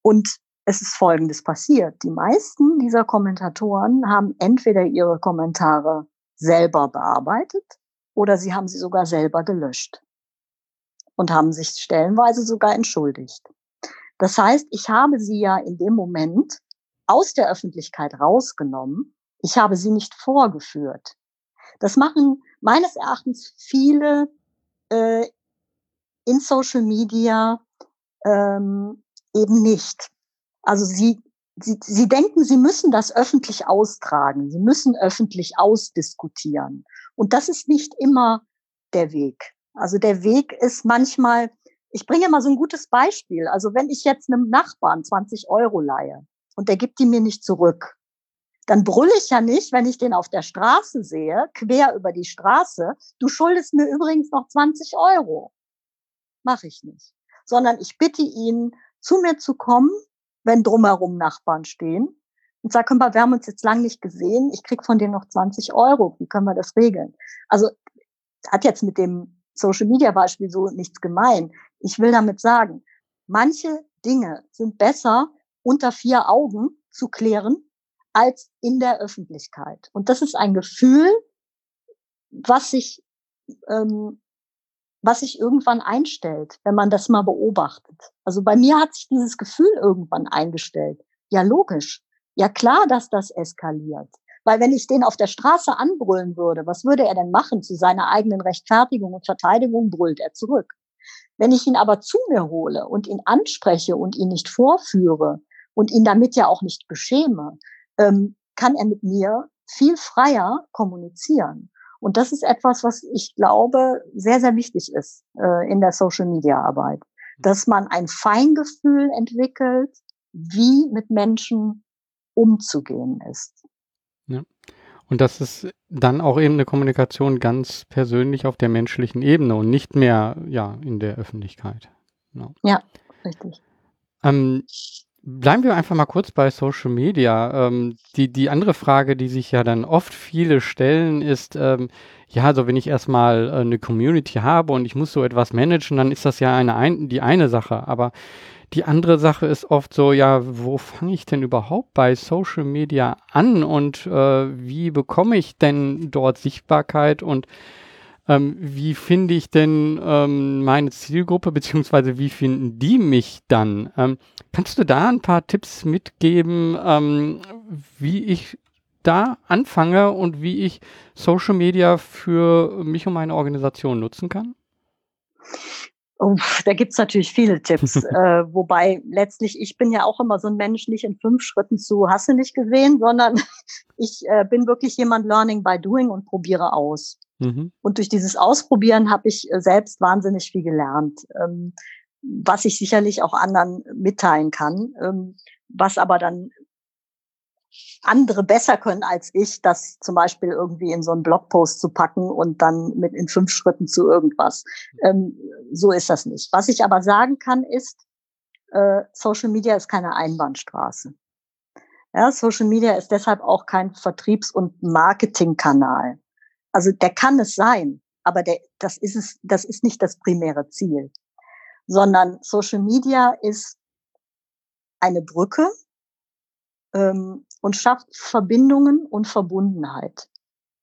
Und es ist Folgendes passiert. Die meisten dieser Kommentatoren haben entweder ihre Kommentare selber bearbeitet oder sie haben sie sogar selber gelöscht und haben sich stellenweise sogar entschuldigt. Das heißt, ich habe sie ja in dem Moment aus der Öffentlichkeit rausgenommen. Ich habe sie nicht vorgeführt. Das machen meines Erachtens viele äh, in Social Media ähm, eben nicht. Also sie, sie, sie denken, sie müssen das öffentlich austragen, sie müssen öffentlich ausdiskutieren. Und das ist nicht immer der Weg. Also der Weg ist manchmal, ich bringe mal so ein gutes Beispiel. Also wenn ich jetzt einem Nachbarn 20 Euro leihe und der gibt die mir nicht zurück, dann brülle ich ja nicht, wenn ich den auf der Straße sehe, quer über die Straße, du schuldest mir übrigens noch 20 Euro. Mache ich nicht. Sondern ich bitte ihn, zu mir zu kommen, wenn drumherum Nachbarn stehen und sage, wir haben uns jetzt lange nicht gesehen, ich krieg von dir noch 20 Euro, wie können wir das regeln? Also hat jetzt mit dem Social Media Beispiel so nichts gemein. Ich will damit sagen, manche Dinge sind besser unter vier Augen zu klären als in der Öffentlichkeit. Und das ist ein Gefühl, was sich ähm, was sich irgendwann einstellt, wenn man das mal beobachtet. Also bei mir hat sich dieses Gefühl irgendwann eingestellt. Ja, logisch. Ja, klar, dass das eskaliert. Weil wenn ich den auf der Straße anbrüllen würde, was würde er denn machen? Zu seiner eigenen Rechtfertigung und Verteidigung brüllt er zurück. Wenn ich ihn aber zu mir hole und ihn anspreche und ihn nicht vorführe und ihn damit ja auch nicht beschäme, ähm, kann er mit mir viel freier kommunizieren. Und das ist etwas, was ich glaube, sehr, sehr wichtig ist äh, in der Social-Media-Arbeit. Dass man ein Feingefühl entwickelt, wie mit Menschen umzugehen ist. Ja. Und das ist dann auch eben eine Kommunikation ganz persönlich auf der menschlichen Ebene und nicht mehr ja in der Öffentlichkeit. Genau. Ja, richtig. Ähm, Bleiben wir einfach mal kurz bei Social Media. Ähm, die, die andere Frage, die sich ja dann oft viele stellen, ist, ähm, ja, also wenn ich erstmal äh, eine Community habe und ich muss so etwas managen, dann ist das ja eine, ein, die eine Sache. Aber die andere Sache ist oft so, ja, wo fange ich denn überhaupt bei Social Media an und äh, wie bekomme ich denn dort Sichtbarkeit und ähm, wie finde ich denn ähm, meine Zielgruppe, beziehungsweise wie finden die mich dann? Ähm, kannst du da ein paar Tipps mitgeben, ähm, wie ich da anfange und wie ich Social Media für mich und meine Organisation nutzen kann? Oh, da gibt's natürlich viele Tipps. äh, wobei letztlich, ich bin ja auch immer so ein Mensch, nicht in fünf Schritten zu hasse nicht gesehen, sondern ich äh, bin wirklich jemand Learning by Doing und probiere aus. Mhm. Und durch dieses Ausprobieren habe ich äh, selbst wahnsinnig viel gelernt, ähm, was ich sicherlich auch anderen mitteilen kann, ähm, was aber dann andere besser können als ich, das zum Beispiel irgendwie in so einen Blogpost zu packen und dann mit in fünf Schritten zu irgendwas. Ähm, so ist das nicht. Was ich aber sagen kann, ist, äh, Social Media ist keine Einbahnstraße. Ja, Social Media ist deshalb auch kein Vertriebs- und Marketingkanal. Also der kann es sein, aber der, das ist es, das ist nicht das primäre Ziel, sondern Social Media ist eine Brücke ähm, und schafft Verbindungen und Verbundenheit.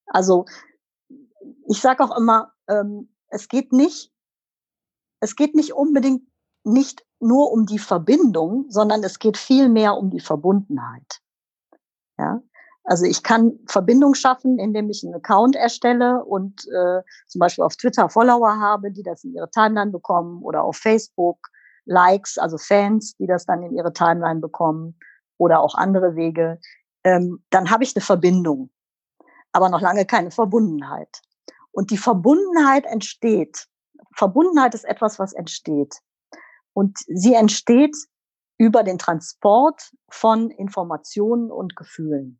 Also ich sage auch immer, ähm, es geht nicht, es geht nicht unbedingt nicht nur um die Verbindung, sondern es geht viel mehr um die Verbundenheit. Ja, also ich kann Verbindung schaffen, indem ich einen Account erstelle und äh, zum Beispiel auf Twitter Follower habe, die das in ihre Timeline bekommen oder auf Facebook Likes, also Fans, die das dann in ihre Timeline bekommen oder auch andere Wege, ähm, dann habe ich eine Verbindung, aber noch lange keine Verbundenheit. Und die Verbundenheit entsteht. Verbundenheit ist etwas, was entsteht. Und sie entsteht über den Transport von Informationen und Gefühlen.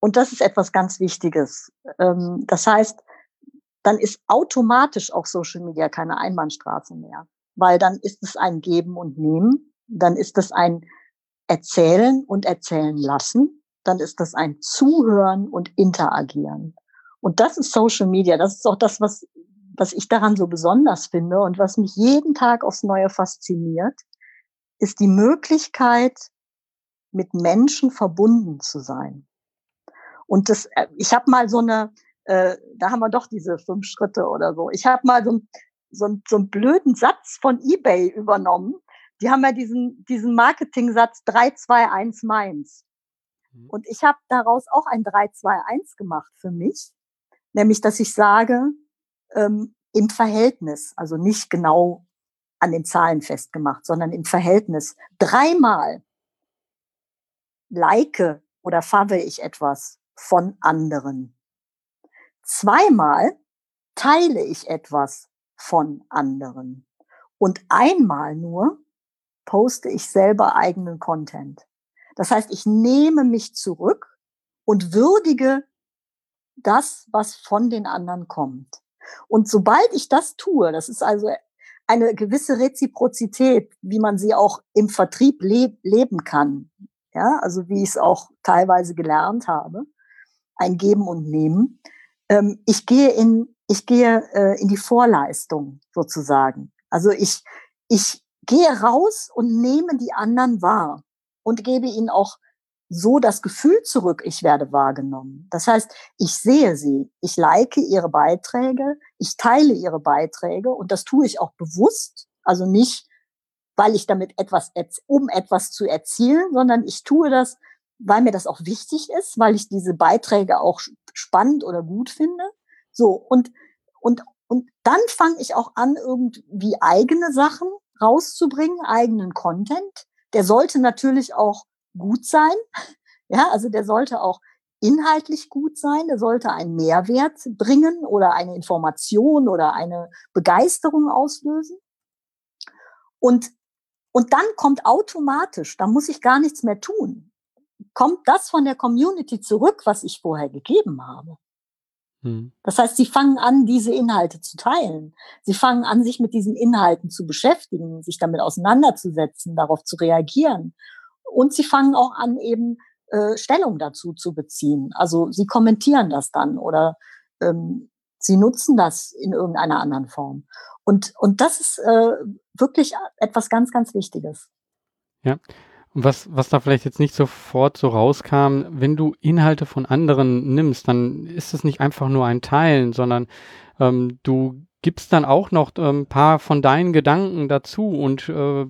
Und das ist etwas ganz Wichtiges. Ähm, das heißt, dann ist automatisch auch Social Media keine Einbahnstraße mehr, weil dann ist es ein Geben und Nehmen, dann ist es ein erzählen und erzählen lassen, dann ist das ein Zuhören und Interagieren. Und das ist Social Media. Das ist auch das, was, was ich daran so besonders finde und was mich jeden Tag aufs Neue fasziniert, ist die Möglichkeit, mit Menschen verbunden zu sein. Und das, äh, ich habe mal so eine, äh, da haben wir doch diese fünf Schritte oder so. Ich habe mal so, so, so einen blöden Satz von eBay übernommen die haben ja diesen, diesen Marketing-Satz 321 Mainz. Mhm. Und ich habe daraus auch ein 321 gemacht für mich, nämlich dass ich sage, ähm, im Verhältnis, also nicht genau an den Zahlen festgemacht, sondern im Verhältnis. Dreimal like oder fave ich etwas von anderen. Zweimal teile ich etwas von anderen. Und einmal nur poste ich selber eigenen Content. Das heißt, ich nehme mich zurück und würdige das, was von den anderen kommt. Und sobald ich das tue, das ist also eine gewisse Reziprozität, wie man sie auch im Vertrieb le leben kann. Ja, also wie ich es auch teilweise gelernt habe. Ein Geben und Nehmen. Ähm, ich gehe in, ich gehe äh, in die Vorleistung sozusagen. Also ich, ich gehe raus und nehme die anderen wahr und gebe ihnen auch so das Gefühl zurück, ich werde wahrgenommen. Das heißt, ich sehe sie, ich like ihre Beiträge, ich teile ihre Beiträge und das tue ich auch bewusst, also nicht, weil ich damit etwas, um etwas zu erzielen, sondern ich tue das, weil mir das auch wichtig ist, weil ich diese Beiträge auch spannend oder gut finde. So, und, und, und dann fange ich auch an, irgendwie eigene Sachen rauszubringen, eigenen Content. Der sollte natürlich auch gut sein. Ja, also der sollte auch inhaltlich gut sein, der sollte einen Mehrwert bringen oder eine Information oder eine Begeisterung auslösen. Und, und dann kommt automatisch, da muss ich gar nichts mehr tun, kommt das von der Community zurück, was ich vorher gegeben habe. Hm. Das heißt, sie fangen an, diese Inhalte zu teilen. Sie fangen an, sich mit diesen Inhalten zu beschäftigen, sich damit auseinanderzusetzen, darauf zu reagieren. Und sie fangen auch an, eben äh, Stellung dazu zu beziehen. Also sie kommentieren das dann oder ähm, sie nutzen das in irgendeiner anderen Form. Und, und das ist äh, wirklich etwas ganz, ganz Wichtiges. Ja, und was, was da vielleicht jetzt nicht sofort so rauskam, wenn du Inhalte von anderen nimmst, dann ist es nicht einfach nur ein Teilen, sondern ähm, du gibst dann auch noch ein ähm, paar von deinen Gedanken dazu und äh,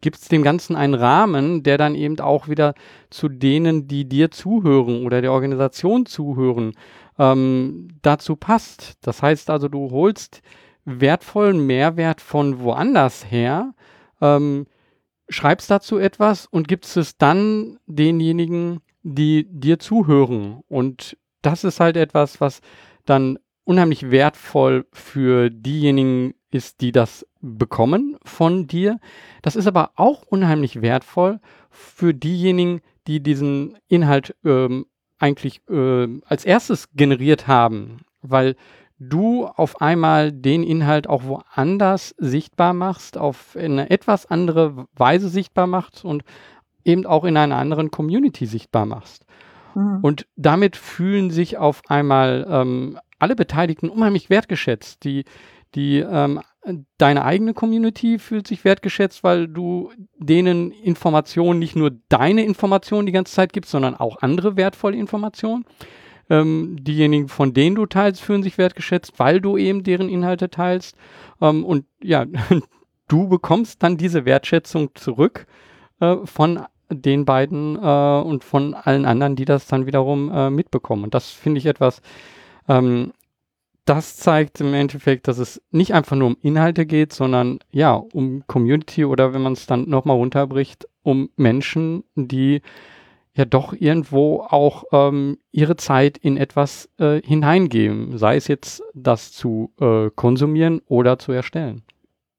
gibst dem Ganzen einen Rahmen, der dann eben auch wieder zu denen, die dir zuhören oder der Organisation zuhören, ähm, dazu passt. Das heißt also, du holst wertvollen Mehrwert von woanders her, ähm, schreibst dazu etwas und gibst es dann denjenigen, die dir zuhören. Und das ist halt etwas, was dann unheimlich wertvoll für diejenigen ist, die das bekommen von dir. Das ist aber auch unheimlich wertvoll für diejenigen, die diesen Inhalt ähm, eigentlich äh, als erstes generiert haben, weil du auf einmal den Inhalt auch woanders sichtbar machst, auf eine etwas andere Weise sichtbar machst und eben auch in einer anderen Community sichtbar machst. Mhm. Und damit fühlen sich auf einmal ähm, alle Beteiligten unheimlich wertgeschätzt. Die, die ähm, deine eigene Community fühlt sich wertgeschätzt, weil du denen Informationen, nicht nur deine Informationen die ganze Zeit gibst, sondern auch andere wertvolle Informationen. Ähm, diejenigen, von denen du teilst, fühlen sich wertgeschätzt, weil du eben deren Inhalte teilst. Ähm, und ja, du bekommst dann diese Wertschätzung zurück äh, von den beiden äh, und von allen anderen, die das dann wiederum äh, mitbekommen. Und das finde ich etwas, ähm, das zeigt im Endeffekt, dass es nicht einfach nur um Inhalte geht, sondern ja, um Community oder wenn man es dann nochmal runterbricht, um Menschen, die ja doch irgendwo auch ähm, ihre Zeit in etwas äh, hineingeben, sei es jetzt das zu äh, konsumieren oder zu erstellen.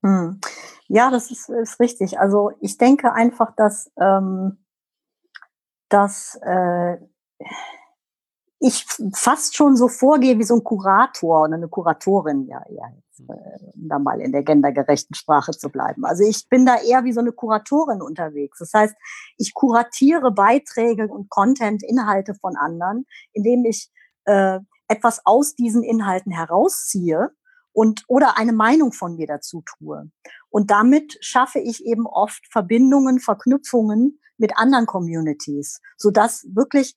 Hm. Ja, das ist, ist richtig. Also ich denke einfach, dass, ähm, dass äh, ich fast schon so vorgehe wie so ein Kurator oder eine Kuratorin, ja, ja, um da mal in der gendergerechten Sprache zu bleiben. Also ich bin da eher wie so eine Kuratorin unterwegs. Das heißt, ich kuratiere Beiträge und Content, Inhalte von anderen, indem ich äh, etwas aus diesen Inhalten herausziehe und oder eine Meinung von mir dazu tue. Und damit schaffe ich eben oft Verbindungen, Verknüpfungen mit anderen Communities, sodass wirklich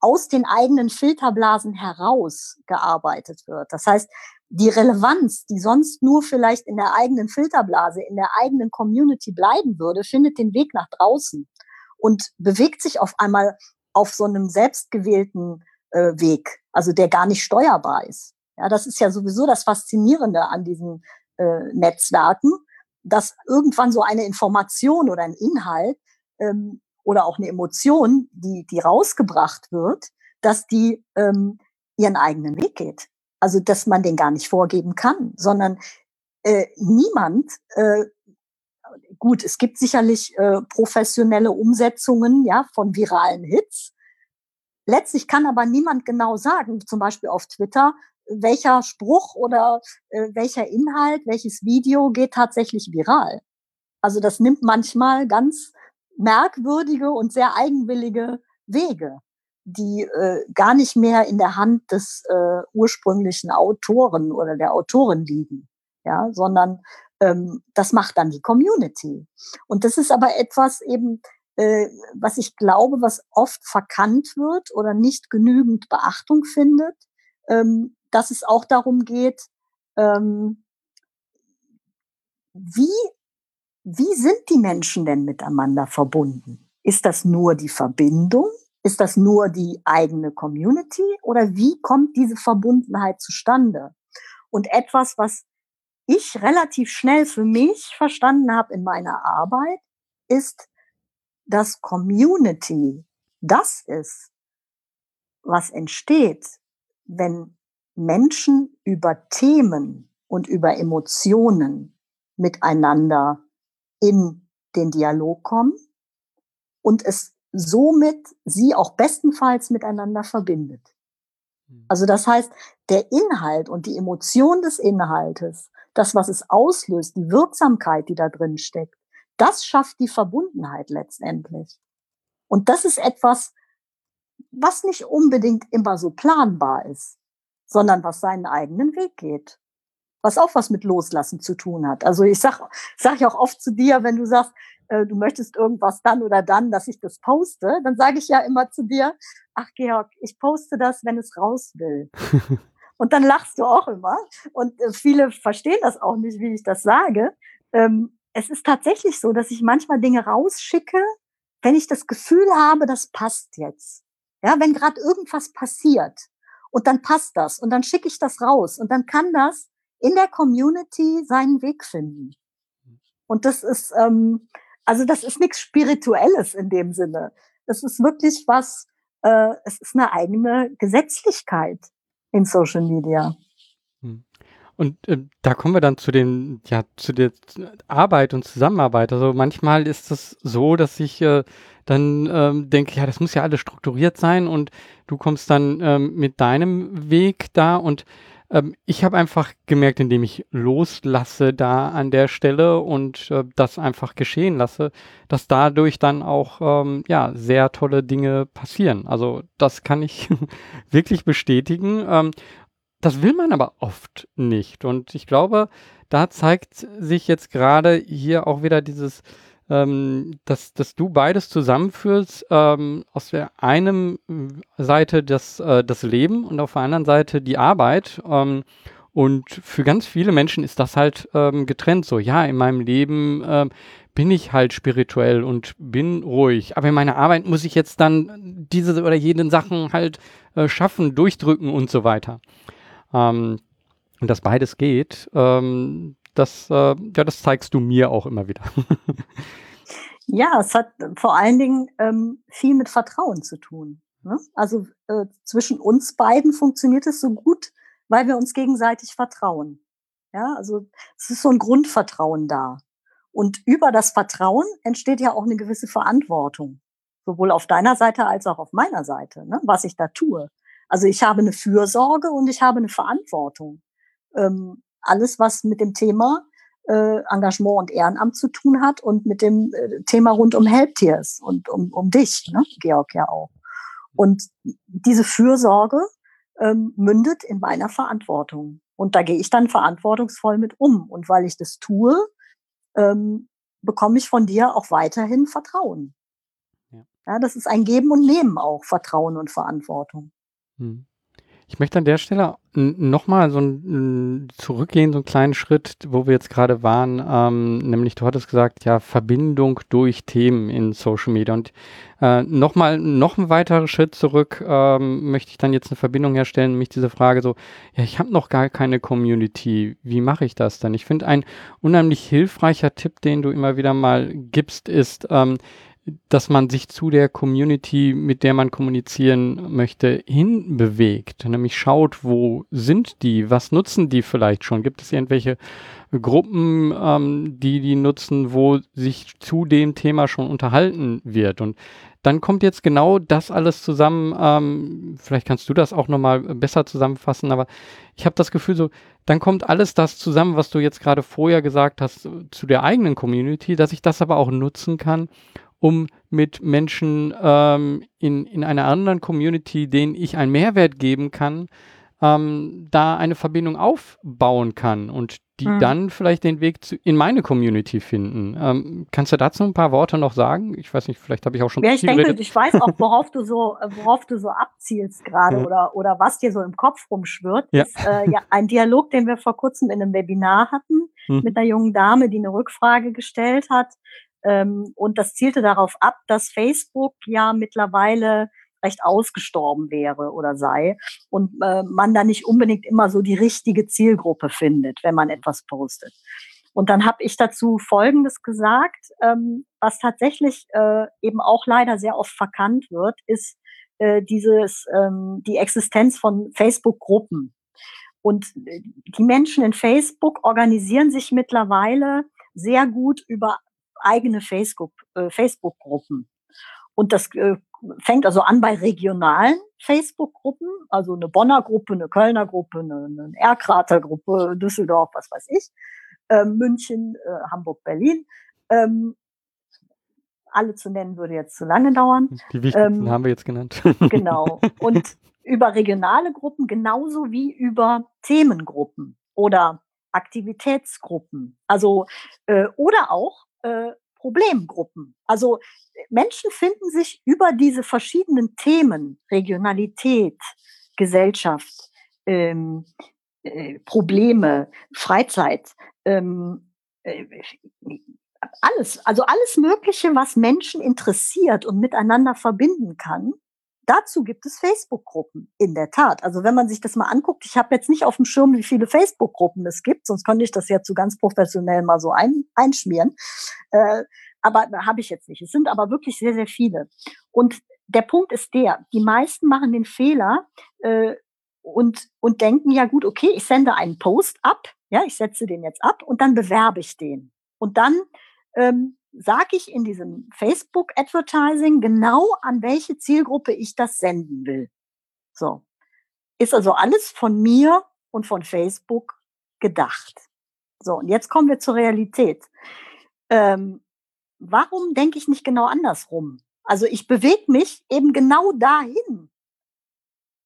aus den eigenen Filterblasen heraus gearbeitet wird. Das heißt, die Relevanz, die sonst nur vielleicht in der eigenen Filterblase, in der eigenen Community bleiben würde, findet den Weg nach draußen und bewegt sich auf einmal auf so einem selbstgewählten äh, Weg, also der gar nicht steuerbar ist. Ja, das ist ja sowieso das Faszinierende an diesen äh, Netzwerken, dass irgendwann so eine Information oder ein Inhalt ähm, oder auch eine Emotion, die, die rausgebracht wird, dass die ähm, ihren eigenen Weg geht. Also dass man den gar nicht vorgeben kann, sondern äh, niemand, äh, gut, es gibt sicherlich äh, professionelle Umsetzungen ja, von viralen Hits. Letztlich kann aber niemand genau sagen, zum Beispiel auf Twitter, welcher Spruch oder äh, welcher Inhalt, welches Video geht tatsächlich viral. Also das nimmt manchmal ganz merkwürdige und sehr eigenwillige Wege, die äh, gar nicht mehr in der Hand des äh, ursprünglichen Autoren oder der Autorin liegen, ja, sondern ähm, das macht dann die Community. Und das ist aber etwas eben, äh, was ich glaube, was oft verkannt wird oder nicht genügend Beachtung findet, ähm, dass es auch darum geht, ähm, wie wie sind die Menschen denn miteinander verbunden? Ist das nur die Verbindung? Ist das nur die eigene Community? Oder wie kommt diese Verbundenheit zustande? Und etwas, was ich relativ schnell für mich verstanden habe in meiner Arbeit, ist, dass Community das ist, was entsteht, wenn Menschen über Themen und über Emotionen miteinander in den Dialog kommen und es somit sie auch bestenfalls miteinander verbindet. Hm. Also das heißt, der Inhalt und die Emotion des Inhaltes, das, was es auslöst, die Wirksamkeit, die da drin steckt, das schafft die Verbundenheit letztendlich. Und das ist etwas, was nicht unbedingt immer so planbar ist, sondern was seinen eigenen Weg geht was auch was mit Loslassen zu tun hat. Also ich sag, sag ich auch oft zu dir, wenn du sagst, äh, du möchtest irgendwas dann oder dann, dass ich das poste, dann sage ich ja immer zu dir, ach Georg, ich poste das, wenn es raus will. Und dann lachst du auch immer. Und äh, viele verstehen das auch nicht, wie ich das sage. Ähm, es ist tatsächlich so, dass ich manchmal Dinge rausschicke, wenn ich das Gefühl habe, das passt jetzt. Ja, wenn gerade irgendwas passiert und dann passt das und dann schicke ich das raus und dann kann das in der Community seinen Weg finden. Und das ist, ähm, also das ist nichts Spirituelles in dem Sinne. Das ist wirklich was, äh, es ist eine eigene Gesetzlichkeit in Social Media. Hm. Und äh, da kommen wir dann zu den, ja, zu der Arbeit und Zusammenarbeit. Also manchmal ist es so, dass ich äh, dann ähm, denke, ja, das muss ja alles strukturiert sein und du kommst dann ähm, mit deinem Weg da und ähm, ich habe einfach gemerkt, indem ich loslasse da an der Stelle und äh, das einfach geschehen lasse, dass dadurch dann auch ähm, ja sehr tolle Dinge passieren. Also das kann ich wirklich bestätigen. Ähm, das will man aber oft nicht. Und ich glaube, da zeigt sich jetzt gerade hier auch wieder dieses ähm, dass, dass du beides zusammenführst, ähm, aus der einen Seite das, äh, das Leben und auf der anderen Seite die Arbeit. Ähm, und für ganz viele Menschen ist das halt ähm, getrennt. So, ja, in meinem Leben ähm, bin ich halt spirituell und bin ruhig. Aber in meiner Arbeit muss ich jetzt dann diese oder jene Sachen halt äh, schaffen, durchdrücken und so weiter. Ähm, und dass beides geht, ähm, das, äh, ja, das zeigst du mir auch immer wieder. ja, es hat vor allen Dingen ähm, viel mit Vertrauen zu tun. Ne? Also äh, zwischen uns beiden funktioniert es so gut, weil wir uns gegenseitig vertrauen. Ja, also es ist so ein Grundvertrauen da. Und über das Vertrauen entsteht ja auch eine gewisse Verantwortung. Sowohl auf deiner Seite als auch auf meiner Seite, ne? was ich da tue. Also ich habe eine Fürsorge und ich habe eine Verantwortung. Ähm, alles, was mit dem Thema äh, Engagement und Ehrenamt zu tun hat und mit dem äh, Thema rund um Helptiers und um, um dich, ne? Georg ja auch. Und diese Fürsorge ähm, mündet in meiner Verantwortung. Und da gehe ich dann verantwortungsvoll mit um. Und weil ich das tue, ähm, bekomme ich von dir auch weiterhin Vertrauen. Ja. ja. das ist ein Geben und Nehmen auch, Vertrauen und Verantwortung. Hm. Ich möchte an der Stelle nochmal so ein, zurückgehen, so einen kleinen Schritt, wo wir jetzt gerade waren, ähm, nämlich du hattest gesagt, ja, Verbindung durch Themen in Social Media. Und äh, nochmal, noch ein weiterer Schritt zurück ähm, möchte ich dann jetzt eine Verbindung herstellen, nämlich diese Frage so, ja, ich habe noch gar keine Community, wie mache ich das dann? Ich finde, ein unheimlich hilfreicher Tipp, den du immer wieder mal gibst, ist, ähm, dass man sich zu der Community, mit der man kommunizieren möchte, hinbewegt. Nämlich schaut, wo sind die, was nutzen die vielleicht schon? Gibt es irgendwelche Gruppen, ähm, die die nutzen, wo sich zu dem Thema schon unterhalten wird? Und dann kommt jetzt genau das alles zusammen. Ähm, vielleicht kannst du das auch nochmal besser zusammenfassen, aber ich habe das Gefühl so, dann kommt alles das zusammen, was du jetzt gerade vorher gesagt hast, zu der eigenen Community, dass ich das aber auch nutzen kann, um mit Menschen ähm, in, in einer anderen Community, denen ich einen Mehrwert geben kann, ähm, da eine Verbindung aufbauen kann und die mhm. dann vielleicht den Weg zu, in meine Community finden. Ähm, kannst du dazu ein paar Worte noch sagen? Ich weiß nicht, vielleicht habe ich auch schon. Ja, ich denke, geredet. ich weiß auch, worauf du so, worauf du so abzielst gerade ja. oder, oder was dir so im Kopf rumschwirrt. Ja. Ist äh, ja ein Dialog, den wir vor kurzem in einem Webinar hatten mhm. mit einer jungen Dame, die eine Rückfrage gestellt hat und das zielte darauf ab, dass Facebook ja mittlerweile recht ausgestorben wäre oder sei und äh, man da nicht unbedingt immer so die richtige Zielgruppe findet, wenn man etwas postet. Und dann habe ich dazu Folgendes gesagt, ähm, was tatsächlich äh, eben auch leider sehr oft verkannt wird, ist äh, dieses ähm, die Existenz von Facebook-Gruppen. Und äh, die Menschen in Facebook organisieren sich mittlerweile sehr gut über eigene äh, Facebook-Gruppen. Und das äh, fängt also an bei regionalen Facebook-Gruppen, also eine Bonner Gruppe, eine Kölner Gruppe, eine, eine Erkrater Gruppe, Düsseldorf, was weiß ich, äh, München, äh, Hamburg, Berlin. Ähm, alle zu nennen würde jetzt zu lange dauern. Die wichtigsten ähm, haben wir jetzt genannt. genau. Und über regionale Gruppen genauso wie über Themengruppen oder Aktivitätsgruppen. Also äh, oder auch äh, Problemgruppen. Also Menschen finden sich über diese verschiedenen Themen, Regionalität, Gesellschaft, ähm, äh, Probleme, Freizeit, ähm, äh, alles, also alles Mögliche, was Menschen interessiert und miteinander verbinden kann, dazu gibt es Facebook-Gruppen, in der Tat. Also wenn man sich das mal anguckt, ich habe jetzt nicht auf dem Schirm, wie viele Facebook-Gruppen es gibt, sonst könnte ich das ja zu ganz professionell mal so ein, einschmieren. Äh, aber habe ich jetzt nicht. Es sind aber wirklich sehr, sehr viele. Und der Punkt ist der, die meisten machen den Fehler äh, und, und denken, ja gut, okay, ich sende einen Post ab, ja, ich setze den jetzt ab und dann bewerbe ich den. Und dann ähm, sage ich in diesem Facebook Advertising genau, an welche Zielgruppe ich das senden will. So. Ist also alles von mir und von Facebook gedacht. So, und jetzt kommen wir zur Realität. Ähm, warum denke ich nicht genau andersrum? Also ich bewege mich eben genau dahin,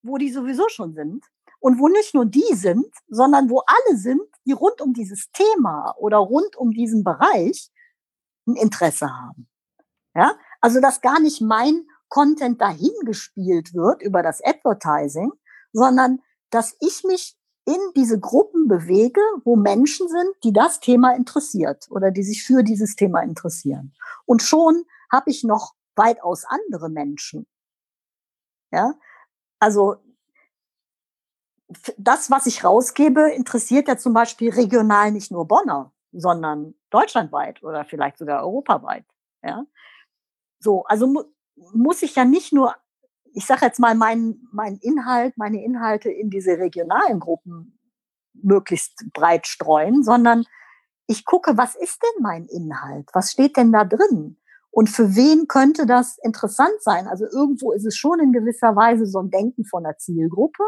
wo die sowieso schon sind und wo nicht nur die sind, sondern wo alle sind, die rund um dieses Thema oder rund um diesen Bereich ein Interesse haben. Ja, also dass gar nicht mein Content dahingespielt wird über das Advertising, sondern dass ich mich in diese Gruppen bewege, wo Menschen sind, die das Thema interessiert oder die sich für dieses Thema interessieren. Und schon habe ich noch weitaus andere Menschen. Ja, also das, was ich rausgebe, interessiert ja zum Beispiel regional nicht nur Bonner, sondern deutschlandweit oder vielleicht sogar europaweit. Ja? So, also mu muss ich ja nicht nur, ich sage jetzt mal, meinen mein Inhalt, meine Inhalte in diese regionalen Gruppen möglichst breit streuen, sondern ich gucke, was ist denn mein Inhalt? Was steht denn da drin? Und für wen könnte das interessant sein? Also irgendwo ist es schon in gewisser Weise so ein Denken von der Zielgruppe.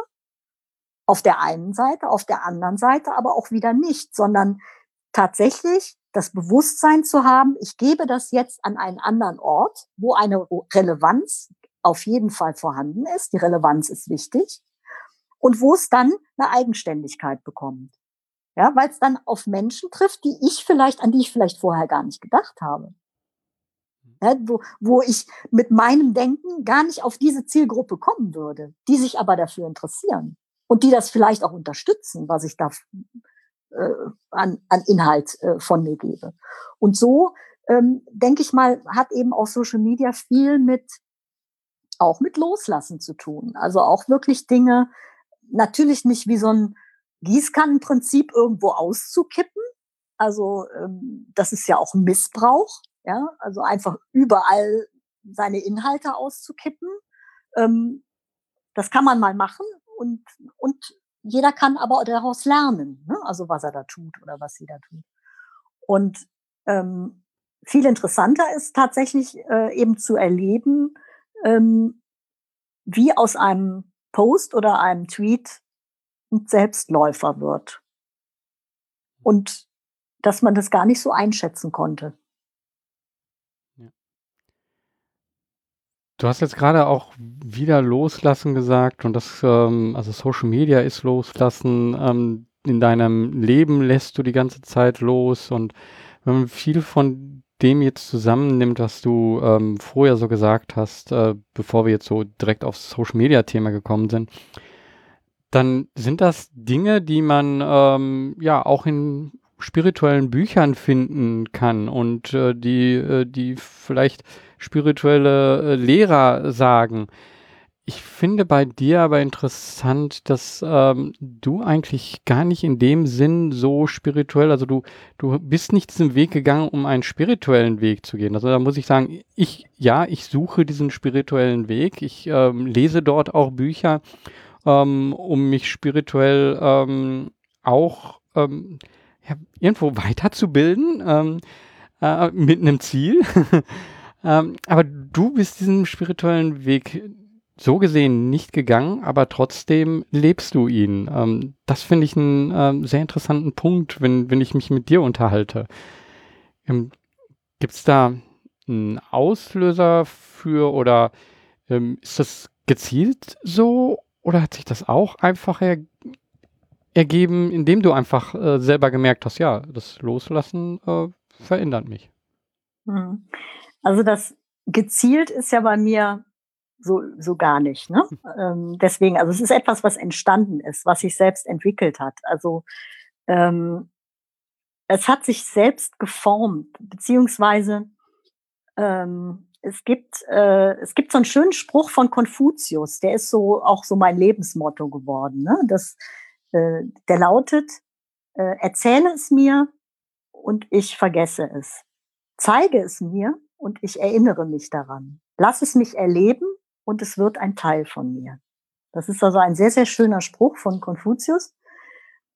Auf der einen Seite, auf der anderen Seite aber auch wieder nicht, sondern tatsächlich das Bewusstsein zu haben, ich gebe das jetzt an einen anderen Ort, wo eine Relevanz auf jeden Fall vorhanden ist. Die Relevanz ist wichtig. Und wo es dann eine Eigenständigkeit bekommt. Ja, weil es dann auf Menschen trifft, die ich vielleicht, an die ich vielleicht vorher gar nicht gedacht habe. Ja, wo, wo ich mit meinem Denken gar nicht auf diese Zielgruppe kommen würde, die sich aber dafür interessieren und die das vielleicht auch unterstützen, was ich da an, an Inhalt äh, von mir gebe. Und so, ähm, denke ich mal, hat eben auch Social Media viel mit, auch mit Loslassen zu tun. Also auch wirklich Dinge, natürlich nicht wie so ein Gießkannenprinzip irgendwo auszukippen. Also ähm, das ist ja auch Missbrauch, ja, also einfach überall seine Inhalte auszukippen. Ähm, das kann man mal machen und, und jeder kann aber daraus lernen, ne? also was er da tut oder was sie da tut. Und ähm, viel interessanter ist tatsächlich äh, eben zu erleben, ähm, wie aus einem Post oder einem Tweet ein Selbstläufer wird. Und dass man das gar nicht so einschätzen konnte. Du hast jetzt gerade auch wieder loslassen gesagt und das, ähm, also Social Media ist loslassen. Ähm, in deinem Leben lässt du die ganze Zeit los und wenn man viel von dem jetzt zusammennimmt, was du ähm, vorher so gesagt hast, äh, bevor wir jetzt so direkt aufs Social Media Thema gekommen sind, dann sind das Dinge, die man ähm, ja auch in spirituellen Büchern finden kann und äh, die, äh, die vielleicht spirituelle äh, Lehrer sagen. Ich finde bei dir aber interessant, dass ähm, du eigentlich gar nicht in dem Sinn so spirituell, also du, du bist nicht diesen Weg gegangen, um einen spirituellen Weg zu gehen. Also da muss ich sagen, ich, ja, ich suche diesen spirituellen Weg. Ich ähm, lese dort auch Bücher, ähm, um mich spirituell ähm, auch ähm, ja, irgendwo weiterzubilden, ähm, äh, mit einem Ziel. Ähm, aber du bist diesen spirituellen Weg so gesehen nicht gegangen, aber trotzdem lebst du ihn. Ähm, das finde ich einen ähm, sehr interessanten Punkt, wenn, wenn ich mich mit dir unterhalte. Ähm, Gibt es da einen Auslöser für oder ähm, ist das gezielt so oder hat sich das auch einfach er ergeben, indem du einfach äh, selber gemerkt hast, ja, das Loslassen äh, verändert mich? Hm. Also das gezielt ist ja bei mir so, so gar nicht. Ne? Hm. Ähm, deswegen, also es ist etwas, was entstanden ist, was sich selbst entwickelt hat. Also ähm, es hat sich selbst geformt, beziehungsweise ähm, es gibt, äh, es gibt so einen schönen Spruch von Konfuzius, der ist so auch so mein Lebensmotto geworden. Ne? Das, äh, der lautet, äh, erzähle es mir und ich vergesse es. Zeige es mir und ich erinnere mich daran. Lass es mich erleben und es wird ein Teil von mir. Das ist also ein sehr, sehr schöner Spruch von Konfuzius.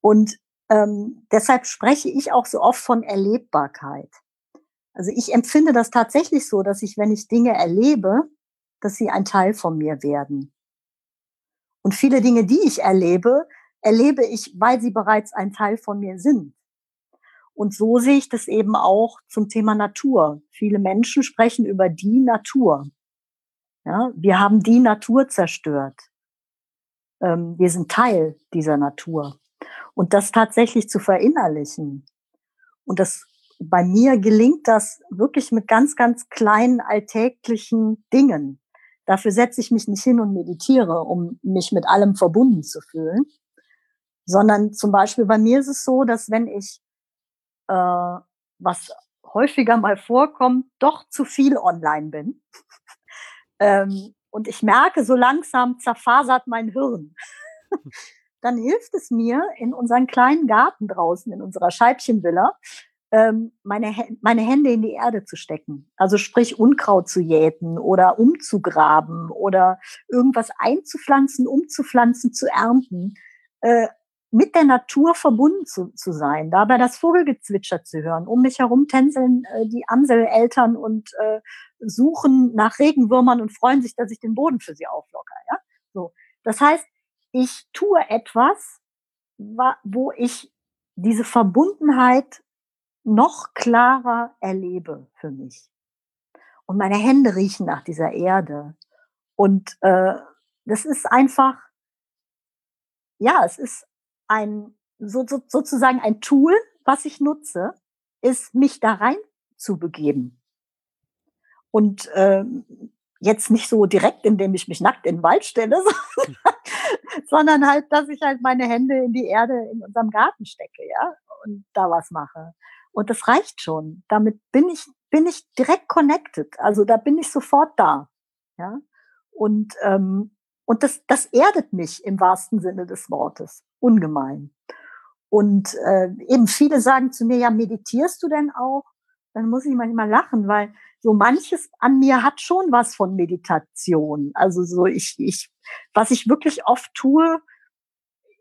Und ähm, deshalb spreche ich auch so oft von Erlebbarkeit. Also ich empfinde das tatsächlich so, dass ich, wenn ich Dinge erlebe, dass sie ein Teil von mir werden. Und viele Dinge, die ich erlebe, erlebe ich, weil sie bereits ein Teil von mir sind. Und so sehe ich das eben auch zum Thema Natur. Viele Menschen sprechen über die Natur. Ja, wir haben die Natur zerstört. Ähm, wir sind Teil dieser Natur. Und das tatsächlich zu verinnerlichen. Und das bei mir gelingt das wirklich mit ganz, ganz kleinen alltäglichen Dingen. Dafür setze ich mich nicht hin und meditiere, um mich mit allem verbunden zu fühlen, sondern zum Beispiel bei mir ist es so, dass wenn ich, äh, was häufiger mal vorkommt, doch zu viel online bin ähm, und ich merke, so langsam zerfasert mein Hirn, dann hilft es mir in unseren kleinen Garten draußen, in unserer Scheibchenvilla, ähm, meine, meine Hände in die Erde zu stecken. Also sprich Unkraut zu jäten oder umzugraben oder irgendwas einzupflanzen, umzupflanzen, zu ernten. Äh, mit der Natur verbunden zu, zu sein, dabei das Vogelgezwitscher zu hören. Um mich herum tänzeln äh, die Amseleltern und äh, suchen nach Regenwürmern und freuen sich, dass ich den Boden für sie auflocker. Ja? So. Das heißt, ich tue etwas, wo ich diese Verbundenheit noch klarer erlebe für mich. Und meine Hände riechen nach dieser Erde. Und äh, das ist einfach, ja, es ist ein so, so, sozusagen ein Tool, was ich nutze, ist mich da rein zu begeben. Und ähm, jetzt nicht so direkt, indem ich mich nackt in den Wald stelle, sondern halt, dass ich halt meine Hände in die Erde in unserem Garten stecke, ja, und da was mache. Und das reicht schon. Damit bin ich, bin ich direkt connected. Also da bin ich sofort da. Ja. Und, ähm, und das, das erdet mich im wahrsten Sinne des Wortes. Ungemein. Und äh, eben viele sagen zu mir, ja, meditierst du denn auch? Dann muss ich manchmal lachen, weil so manches an mir hat schon was von Meditation. Also so ich, ich, was ich wirklich oft tue,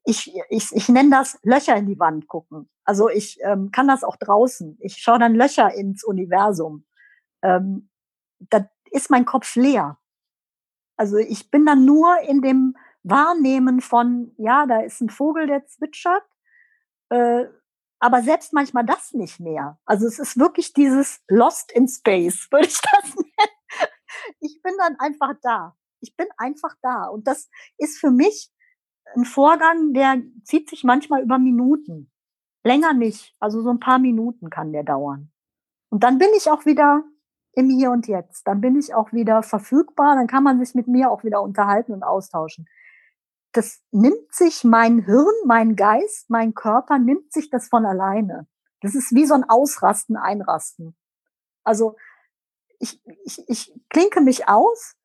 ich, ich, ich nenne das Löcher in die Wand gucken. Also ich ähm, kann das auch draußen. Ich schaue dann Löcher ins Universum. Ähm, da ist mein Kopf leer. Also ich bin dann nur in dem Wahrnehmen von, ja, da ist ein Vogel, der zwitschert. Äh, aber selbst manchmal das nicht mehr. Also es ist wirklich dieses Lost in Space, würde ich das nennen. Ich bin dann einfach da. Ich bin einfach da. Und das ist für mich ein Vorgang, der zieht sich manchmal über Minuten. Länger nicht. Also so ein paar Minuten kann der dauern. Und dann bin ich auch wieder im Hier und Jetzt. Dann bin ich auch wieder verfügbar. Dann kann man sich mit mir auch wieder unterhalten und austauschen. Das nimmt sich mein Hirn, mein Geist, mein Körper nimmt sich das von alleine. Das ist wie so ein Ausrasten, Einrasten. Also ich, ich, ich klinke mich aus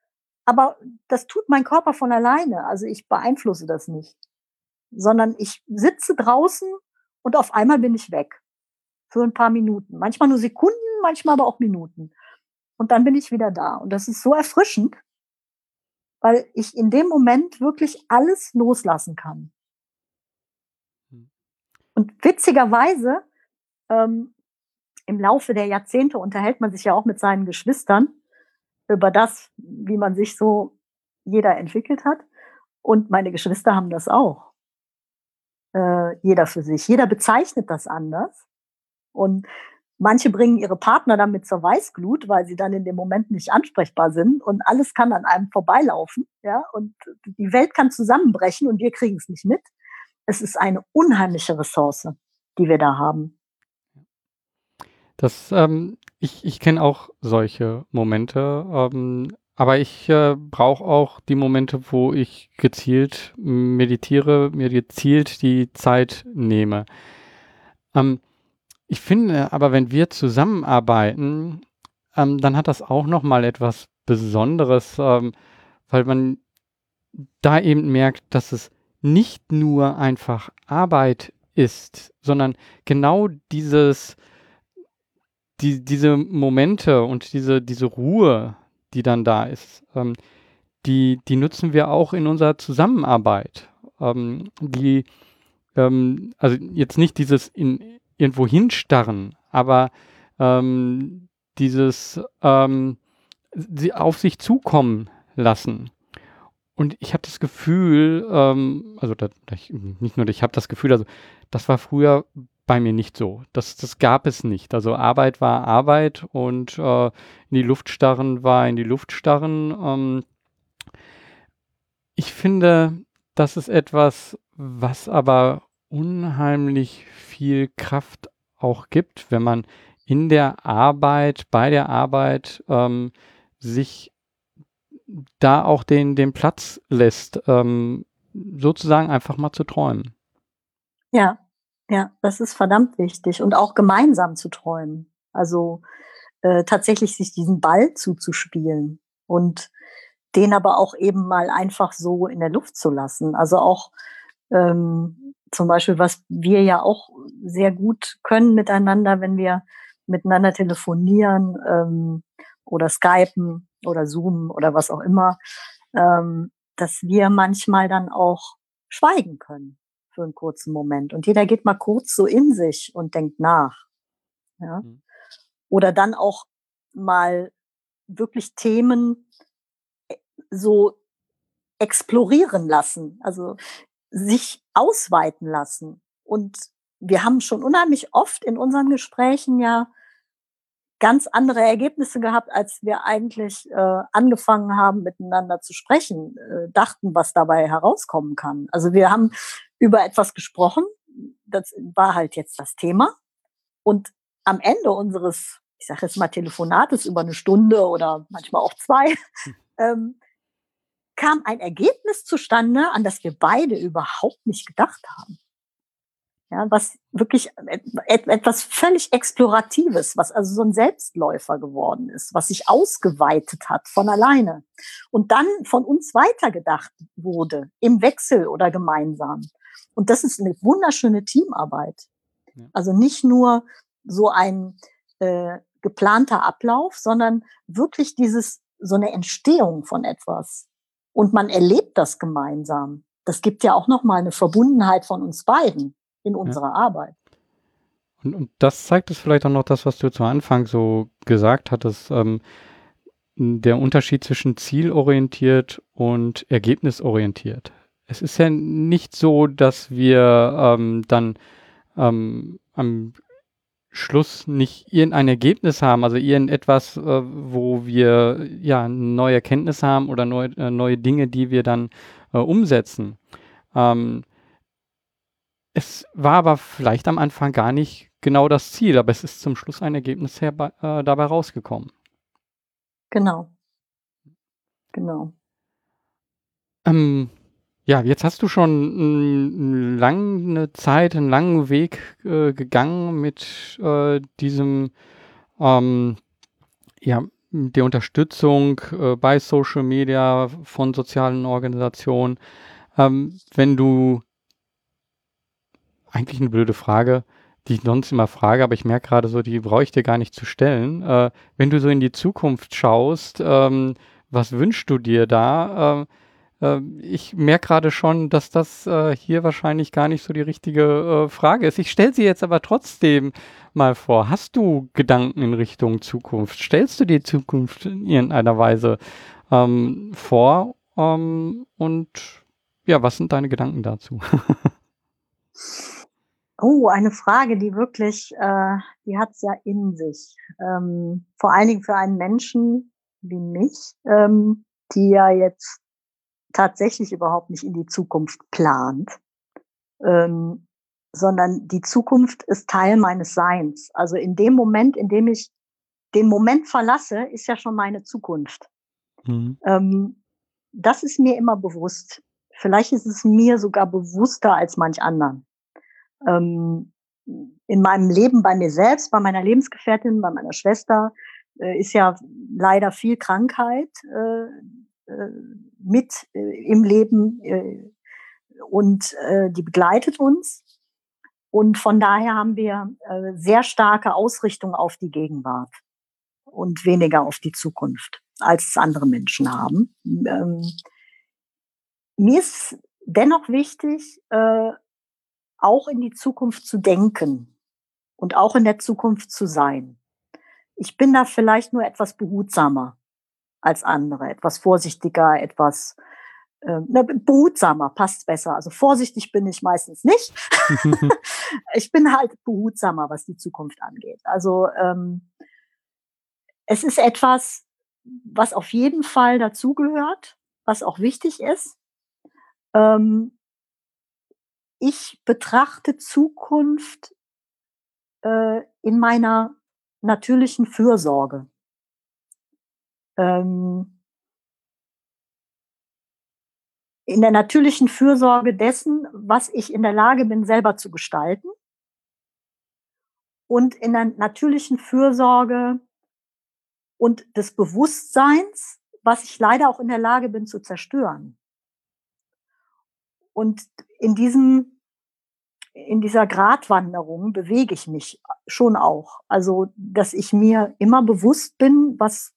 aber das tut mein Körper von alleine. Also ich beeinflusse das nicht. Sondern ich sitze draußen und auf einmal bin ich weg. Für ein paar Minuten. Manchmal nur Sekunden, manchmal aber auch Minuten. Und dann bin ich wieder da. Und das ist so erfrischend, weil ich in dem Moment wirklich alles loslassen kann. Hm. Und witzigerweise, ähm, im Laufe der Jahrzehnte unterhält man sich ja auch mit seinen Geschwistern über das, wie man sich so jeder entwickelt hat. Und meine Geschwister haben das auch. Äh, jeder für sich. Jeder bezeichnet das anders. Und manche bringen ihre Partner damit zur Weißglut, weil sie dann in dem Moment nicht ansprechbar sind und alles kann an einem vorbeilaufen. Ja, und die Welt kann zusammenbrechen und wir kriegen es nicht mit. Es ist eine unheimliche Ressource, die wir da haben. Das ähm, ich, ich kenne auch solche Momente, ähm, aber ich äh, brauche auch die Momente, wo ich gezielt meditiere, mir gezielt die Zeit nehme. Ähm, ich finde aber, wenn wir zusammenarbeiten, ähm, dann hat das auch nochmal etwas Besonderes, ähm, weil man da eben merkt, dass es nicht nur einfach Arbeit ist, sondern genau dieses, die, diese Momente und diese, diese Ruhe, die dann da ist, ähm, die, die nutzen wir auch in unserer Zusammenarbeit. Ähm, die, ähm, also jetzt nicht dieses in, irgendwo hinstarren, aber ähm, dieses ähm, sie auf sich zukommen lassen. Und ich habe das Gefühl, ähm, also da, ich, nicht nur, ich habe das Gefühl, also das war früher bei mir nicht so. Das, das gab es nicht. Also Arbeit war Arbeit und äh, in die Luft starren war in die Luft starren. Ähm, ich finde, das ist etwas, was aber unheimlich viel Kraft auch gibt, wenn man in der Arbeit, bei der Arbeit ähm, sich da auch den, den Platz lässt, ähm, sozusagen einfach mal zu träumen. Ja, ja, das ist verdammt wichtig und auch gemeinsam zu träumen. Also äh, tatsächlich sich diesen Ball zuzuspielen und den aber auch eben mal einfach so in der Luft zu lassen. Also auch ähm, zum Beispiel, was wir ja auch sehr gut können miteinander, wenn wir miteinander telefonieren ähm, oder skypen oder zoomen oder was auch immer, ähm, dass wir manchmal dann auch schweigen können für einen kurzen Moment. Und jeder geht mal kurz so in sich und denkt nach. Ja? Mhm. Oder dann auch mal wirklich Themen äh, so explorieren lassen, also sich ausweiten lassen. Und wir haben schon unheimlich oft in unseren Gesprächen ja ganz andere Ergebnisse gehabt, als wir eigentlich äh, angefangen haben, miteinander zu sprechen, äh, dachten, was dabei herauskommen kann. Also wir haben über etwas gesprochen, das war halt jetzt das Thema. Und am Ende unseres, ich sage jetzt mal Telefonates über eine Stunde oder manchmal auch zwei, hm. ähm, kam ein Ergebnis zustande, an das wir beide überhaupt nicht gedacht haben ja, was wirklich etwas völlig Exploratives, was also so ein Selbstläufer geworden ist, was sich ausgeweitet hat von alleine und dann von uns weitergedacht wurde, im Wechsel oder gemeinsam. Und das ist eine wunderschöne Teamarbeit. Also nicht nur so ein äh, geplanter Ablauf, sondern wirklich dieses, so eine Entstehung von etwas. Und man erlebt das gemeinsam. Das gibt ja auch nochmal eine Verbundenheit von uns beiden in unserer ja. Arbeit. Und, und, das zeigt es vielleicht auch noch das, was du zu Anfang so gesagt hattest, ähm, der Unterschied zwischen zielorientiert und ergebnisorientiert. Es ist ja nicht so, dass wir ähm, dann ähm, am Schluss nicht irgendein Ergebnis haben, also irgendetwas, äh, wo wir ja neue Erkenntnisse haben oder neu, äh, neue Dinge, die wir dann äh, umsetzen. Ähm, es war aber vielleicht am Anfang gar nicht genau das Ziel, aber es ist zum Schluss ein Ergebnis her, äh, dabei rausgekommen. Genau. Genau. Ähm, ja, jetzt hast du schon eine lange Zeit, einen langen Weg äh, gegangen mit äh, diesem, ähm, ja, der Unterstützung äh, bei Social Media von sozialen Organisationen. Ähm, wenn du eigentlich eine blöde Frage, die ich sonst immer frage, aber ich merke gerade so, die brauche ich dir gar nicht zu stellen. Äh, wenn du so in die Zukunft schaust, ähm, was wünschst du dir da? Äh, äh, ich merke gerade schon, dass das äh, hier wahrscheinlich gar nicht so die richtige äh, Frage ist. Ich stelle sie jetzt aber trotzdem mal vor. Hast du Gedanken in Richtung Zukunft? Stellst du die Zukunft in irgendeiner Weise ähm, vor? Ähm, und ja, was sind deine Gedanken dazu? Oh, eine Frage, die wirklich, äh, die hat's ja in sich. Ähm, vor allen Dingen für einen Menschen wie mich, ähm, die ja jetzt tatsächlich überhaupt nicht in die Zukunft plant, ähm, sondern die Zukunft ist Teil meines Seins. Also in dem Moment, in dem ich den Moment verlasse, ist ja schon meine Zukunft. Mhm. Ähm, das ist mir immer bewusst. Vielleicht ist es mir sogar bewusster als manch anderen ähm, in meinem Leben bei mir selbst, bei meiner Lebensgefährtin, bei meiner Schwester, äh, ist ja leider viel Krankheit äh, mit äh, im Leben äh, und äh, die begleitet uns. Und von daher haben wir äh, sehr starke Ausrichtung auf die Gegenwart und weniger auf die Zukunft, als es andere Menschen haben. Ähm, mir ist dennoch wichtig, äh, auch in die Zukunft zu denken und auch in der Zukunft zu sein. Ich bin da vielleicht nur etwas behutsamer als andere, etwas vorsichtiger, etwas äh, behutsamer, passt besser. Also vorsichtig bin ich meistens nicht. ich bin halt behutsamer, was die Zukunft angeht. Also ähm, es ist etwas, was auf jeden Fall dazugehört, was auch wichtig ist. Ähm, ich betrachte Zukunft äh, in meiner natürlichen Fürsorge. Ähm, in der natürlichen Fürsorge dessen, was ich in der Lage bin, selber zu gestalten. Und in der natürlichen Fürsorge und des Bewusstseins, was ich leider auch in der Lage bin zu zerstören. Und in diesem, in dieser Gratwanderung bewege ich mich schon auch. Also, dass ich mir immer bewusst bin, was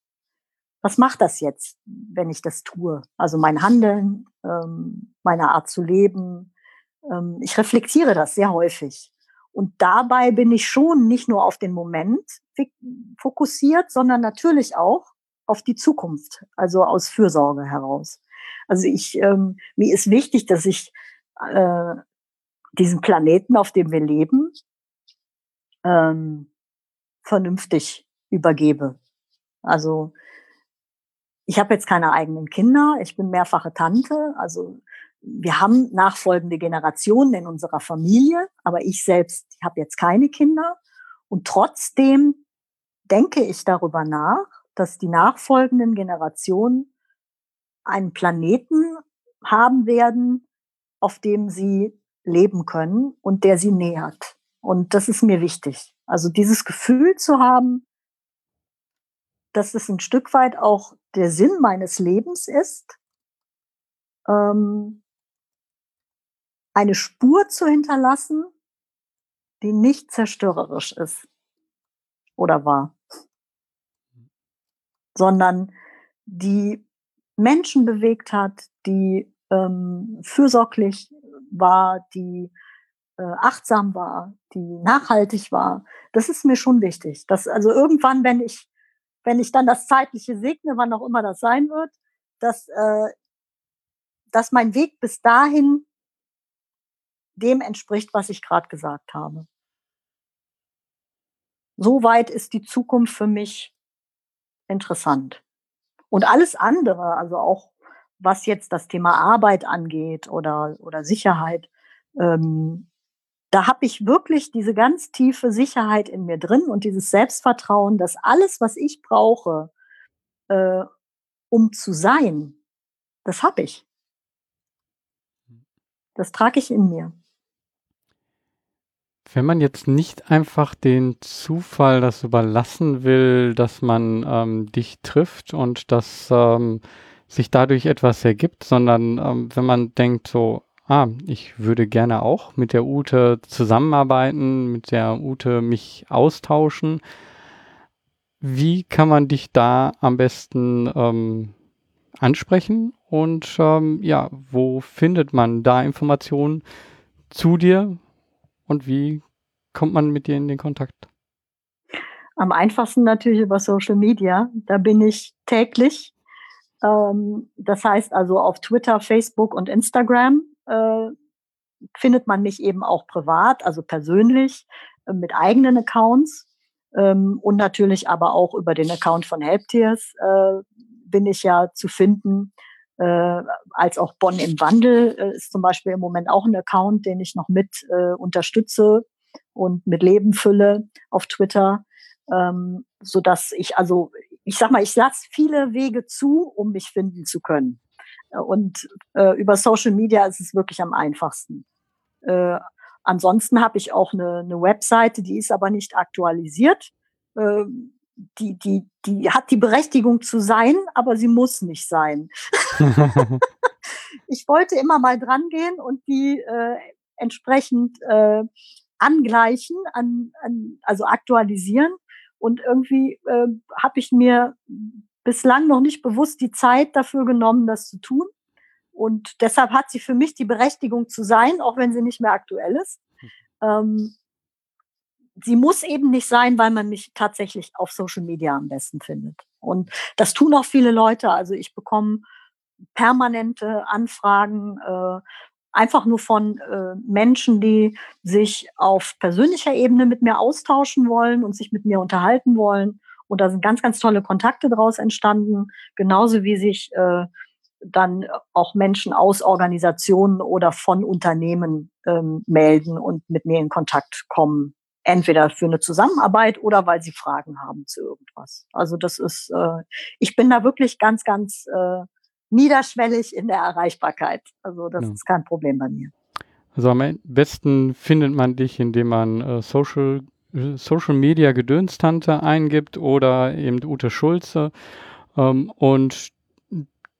was macht das jetzt, wenn ich das tue? Also mein Handeln, ähm, meine Art zu leben. Ähm, ich reflektiere das sehr häufig. Und dabei bin ich schon nicht nur auf den Moment fokussiert, sondern natürlich auch auf die Zukunft, also aus Fürsorge heraus. Also ich, ähm, mir ist wichtig, dass ich äh, diesen Planeten, auf dem wir leben, ähm, vernünftig übergebe. Also ich habe jetzt keine eigenen Kinder, ich bin mehrfache Tante, also wir haben nachfolgende Generationen in unserer Familie, aber ich selbst habe jetzt keine Kinder und trotzdem denke ich darüber nach, dass die nachfolgenden Generationen einen Planeten haben werden, auf dem sie leben können und der sie nähert. Und das ist mir wichtig. Also dieses Gefühl zu haben, dass es ein Stück weit auch der Sinn meines Lebens ist, ähm, eine Spur zu hinterlassen, die nicht zerstörerisch ist oder war, sondern die Menschen bewegt hat, die ähm, fürsorglich war, die äh, achtsam war, die nachhaltig war. Das ist mir schon wichtig. Dass also irgendwann, wenn ich wenn ich dann das Zeitliche segne, wann auch immer das sein wird, dass, äh, dass mein Weg bis dahin dem entspricht, was ich gerade gesagt habe. So weit ist die Zukunft für mich interessant. Und alles andere, also auch was jetzt das Thema Arbeit angeht oder, oder Sicherheit, ähm, da habe ich wirklich diese ganz tiefe Sicherheit in mir drin und dieses Selbstvertrauen, dass alles, was ich brauche, äh, um zu sein, das habe ich. Das trage ich in mir. Wenn man jetzt nicht einfach den Zufall das überlassen will, dass man ähm, dich trifft und dass ähm, sich dadurch etwas ergibt, sondern ähm, wenn man denkt so, ah, ich würde gerne auch mit der Ute zusammenarbeiten, mit der Ute mich austauschen. Wie kann man dich da am besten ähm, ansprechen? Und ähm, ja, wo findet man da Informationen zu dir? Und wie kommt man mit dir in den Kontakt? Am einfachsten natürlich über Social Media. Da bin ich täglich. Ähm, das heißt also auf Twitter, Facebook und Instagram äh, findet man mich eben auch privat, also persönlich äh, mit eigenen Accounts ähm, und natürlich aber auch über den Account von Helptiers äh, bin ich ja zu finden. Äh, als auch Bonn im Wandel äh, ist zum Beispiel im Moment auch ein Account, den ich noch mit äh, unterstütze und mit Leben fülle auf Twitter, ähm, so dass ich also ich sag mal, ich lasse viele Wege zu, um mich finden zu können. Und äh, über Social Media ist es wirklich am einfachsten. Äh, ansonsten habe ich auch eine, eine Webseite, die ist aber nicht aktualisiert. Äh, die, die, die hat die Berechtigung zu sein, aber sie muss nicht sein. ich wollte immer mal dran gehen und die äh, entsprechend äh, angleichen, an, an, also aktualisieren. Und irgendwie äh, habe ich mir bislang noch nicht bewusst die Zeit dafür genommen, das zu tun. Und deshalb hat sie für mich die Berechtigung zu sein, auch wenn sie nicht mehr aktuell ist. Ähm, sie muss eben nicht sein, weil man mich tatsächlich auf Social Media am besten findet. Und das tun auch viele Leute. Also ich bekomme permanente Anfragen, äh, einfach nur von äh, Menschen, die sich auf persönlicher Ebene mit mir austauschen wollen und sich mit mir unterhalten wollen. Und da sind ganz, ganz tolle Kontakte daraus entstanden, genauso wie sich äh, dann auch Menschen aus Organisationen oder von Unternehmen ähm, melden und mit mir in Kontakt kommen. Entweder für eine Zusammenarbeit oder weil sie Fragen haben zu irgendwas. Also das ist, äh, ich bin da wirklich ganz, ganz äh, niederschwellig in der Erreichbarkeit. Also das ja. ist kein Problem bei mir. Also am besten findet man dich, indem man äh, Social, Social Media Gedönstante eingibt oder eben Ute Schulze. Ähm, und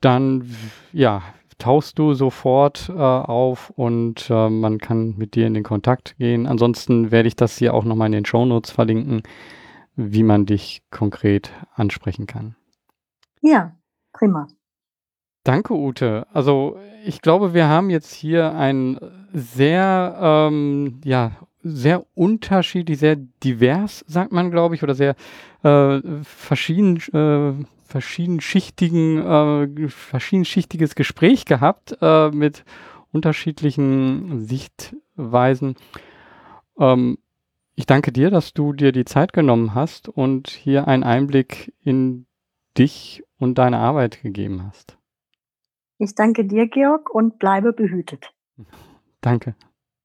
dann, ja, tauchst du sofort äh, auf und äh, man kann mit dir in den Kontakt gehen. Ansonsten werde ich das hier auch nochmal in den Show Notes verlinken, wie man dich konkret ansprechen kann. Ja, prima. Danke, Ute. Also ich glaube, wir haben jetzt hier ein sehr, ähm, ja, sehr unterschiedlich, sehr divers, sagt man, glaube ich, oder sehr äh, verschieden, äh, verschiedenschichtigen, äh, verschiedenschichtiges Gespräch gehabt äh, mit unterschiedlichen Sichtweisen. Ähm, ich danke dir, dass du dir die Zeit genommen hast und hier einen Einblick in dich und deine Arbeit gegeben hast. Ich danke dir, Georg, und bleibe behütet. Danke.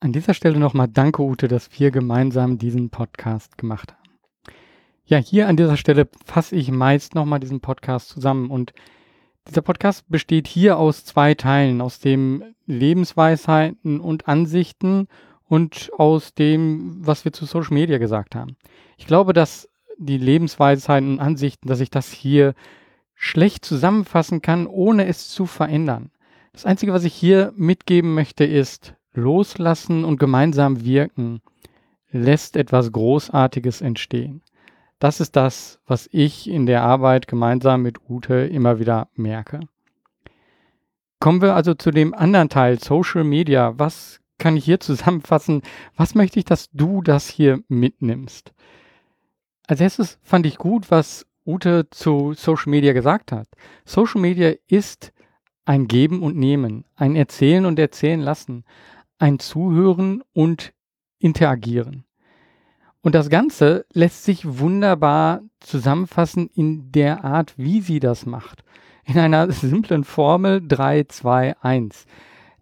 An dieser Stelle nochmal danke, Ute, dass wir gemeinsam diesen Podcast gemacht haben. Ja, hier an dieser Stelle fasse ich meist nochmal diesen Podcast zusammen und dieser Podcast besteht hier aus zwei Teilen, aus dem Lebensweisheiten und Ansichten und aus dem, was wir zu Social Media gesagt haben. Ich glaube, dass die Lebensweisheiten und Ansichten, dass ich das hier schlecht zusammenfassen kann, ohne es zu verändern. Das Einzige, was ich hier mitgeben möchte, ist loslassen und gemeinsam wirken lässt etwas Großartiges entstehen. Das ist das, was ich in der Arbeit gemeinsam mit Ute immer wieder merke. Kommen wir also zu dem anderen Teil, Social Media. Was kann ich hier zusammenfassen? Was möchte ich, dass du das hier mitnimmst? Als erstes fand ich gut, was Ute zu Social Media gesagt hat. Social Media ist ein Geben und Nehmen, ein Erzählen und Erzählen lassen, ein Zuhören und Interagieren. Und das Ganze lässt sich wunderbar zusammenfassen in der Art, wie sie das macht. In einer simplen Formel 3, 2, 1.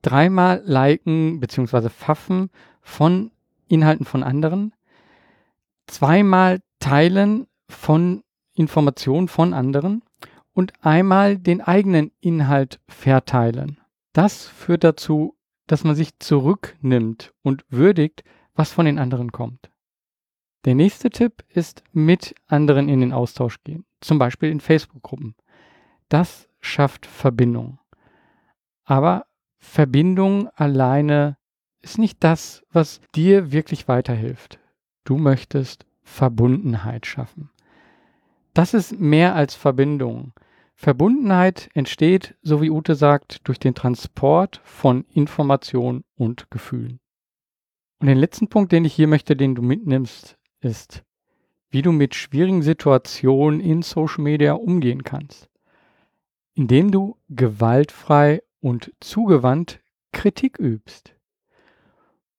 Dreimal liken bzw. pfaffen von Inhalten von anderen. Zweimal teilen von Informationen von anderen und einmal den eigenen Inhalt verteilen. Das führt dazu, dass man sich zurücknimmt und würdigt, was von den anderen kommt. Der nächste Tipp ist mit anderen in den Austausch gehen, zum Beispiel in Facebook-Gruppen. Das schafft Verbindung. Aber Verbindung alleine ist nicht das, was dir wirklich weiterhilft. Du möchtest Verbundenheit schaffen. Das ist mehr als Verbindung. Verbundenheit entsteht, so wie Ute sagt, durch den Transport von Information und Gefühlen. Und den letzten Punkt, den ich hier möchte, den du mitnimmst, ist, wie du mit schwierigen Situationen in Social Media umgehen kannst, indem du gewaltfrei und zugewandt Kritik übst.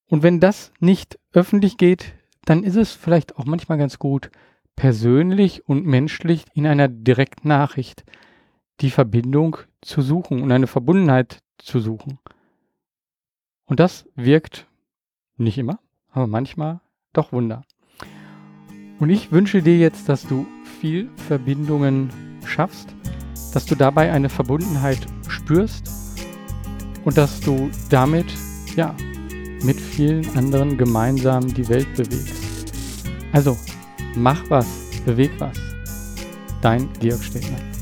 Und wenn das nicht öffentlich geht, dann ist es vielleicht auch manchmal ganz gut, persönlich und menschlich in einer Direktnachricht die Verbindung zu suchen und eine Verbundenheit zu suchen. Und das wirkt nicht immer, aber manchmal doch Wunder. Und ich wünsche dir jetzt, dass du viel Verbindungen schaffst, dass du dabei eine Verbundenheit spürst und dass du damit, ja, mit vielen anderen gemeinsam die Welt bewegst. Also, mach was, beweg was. Dein Georg Stegner.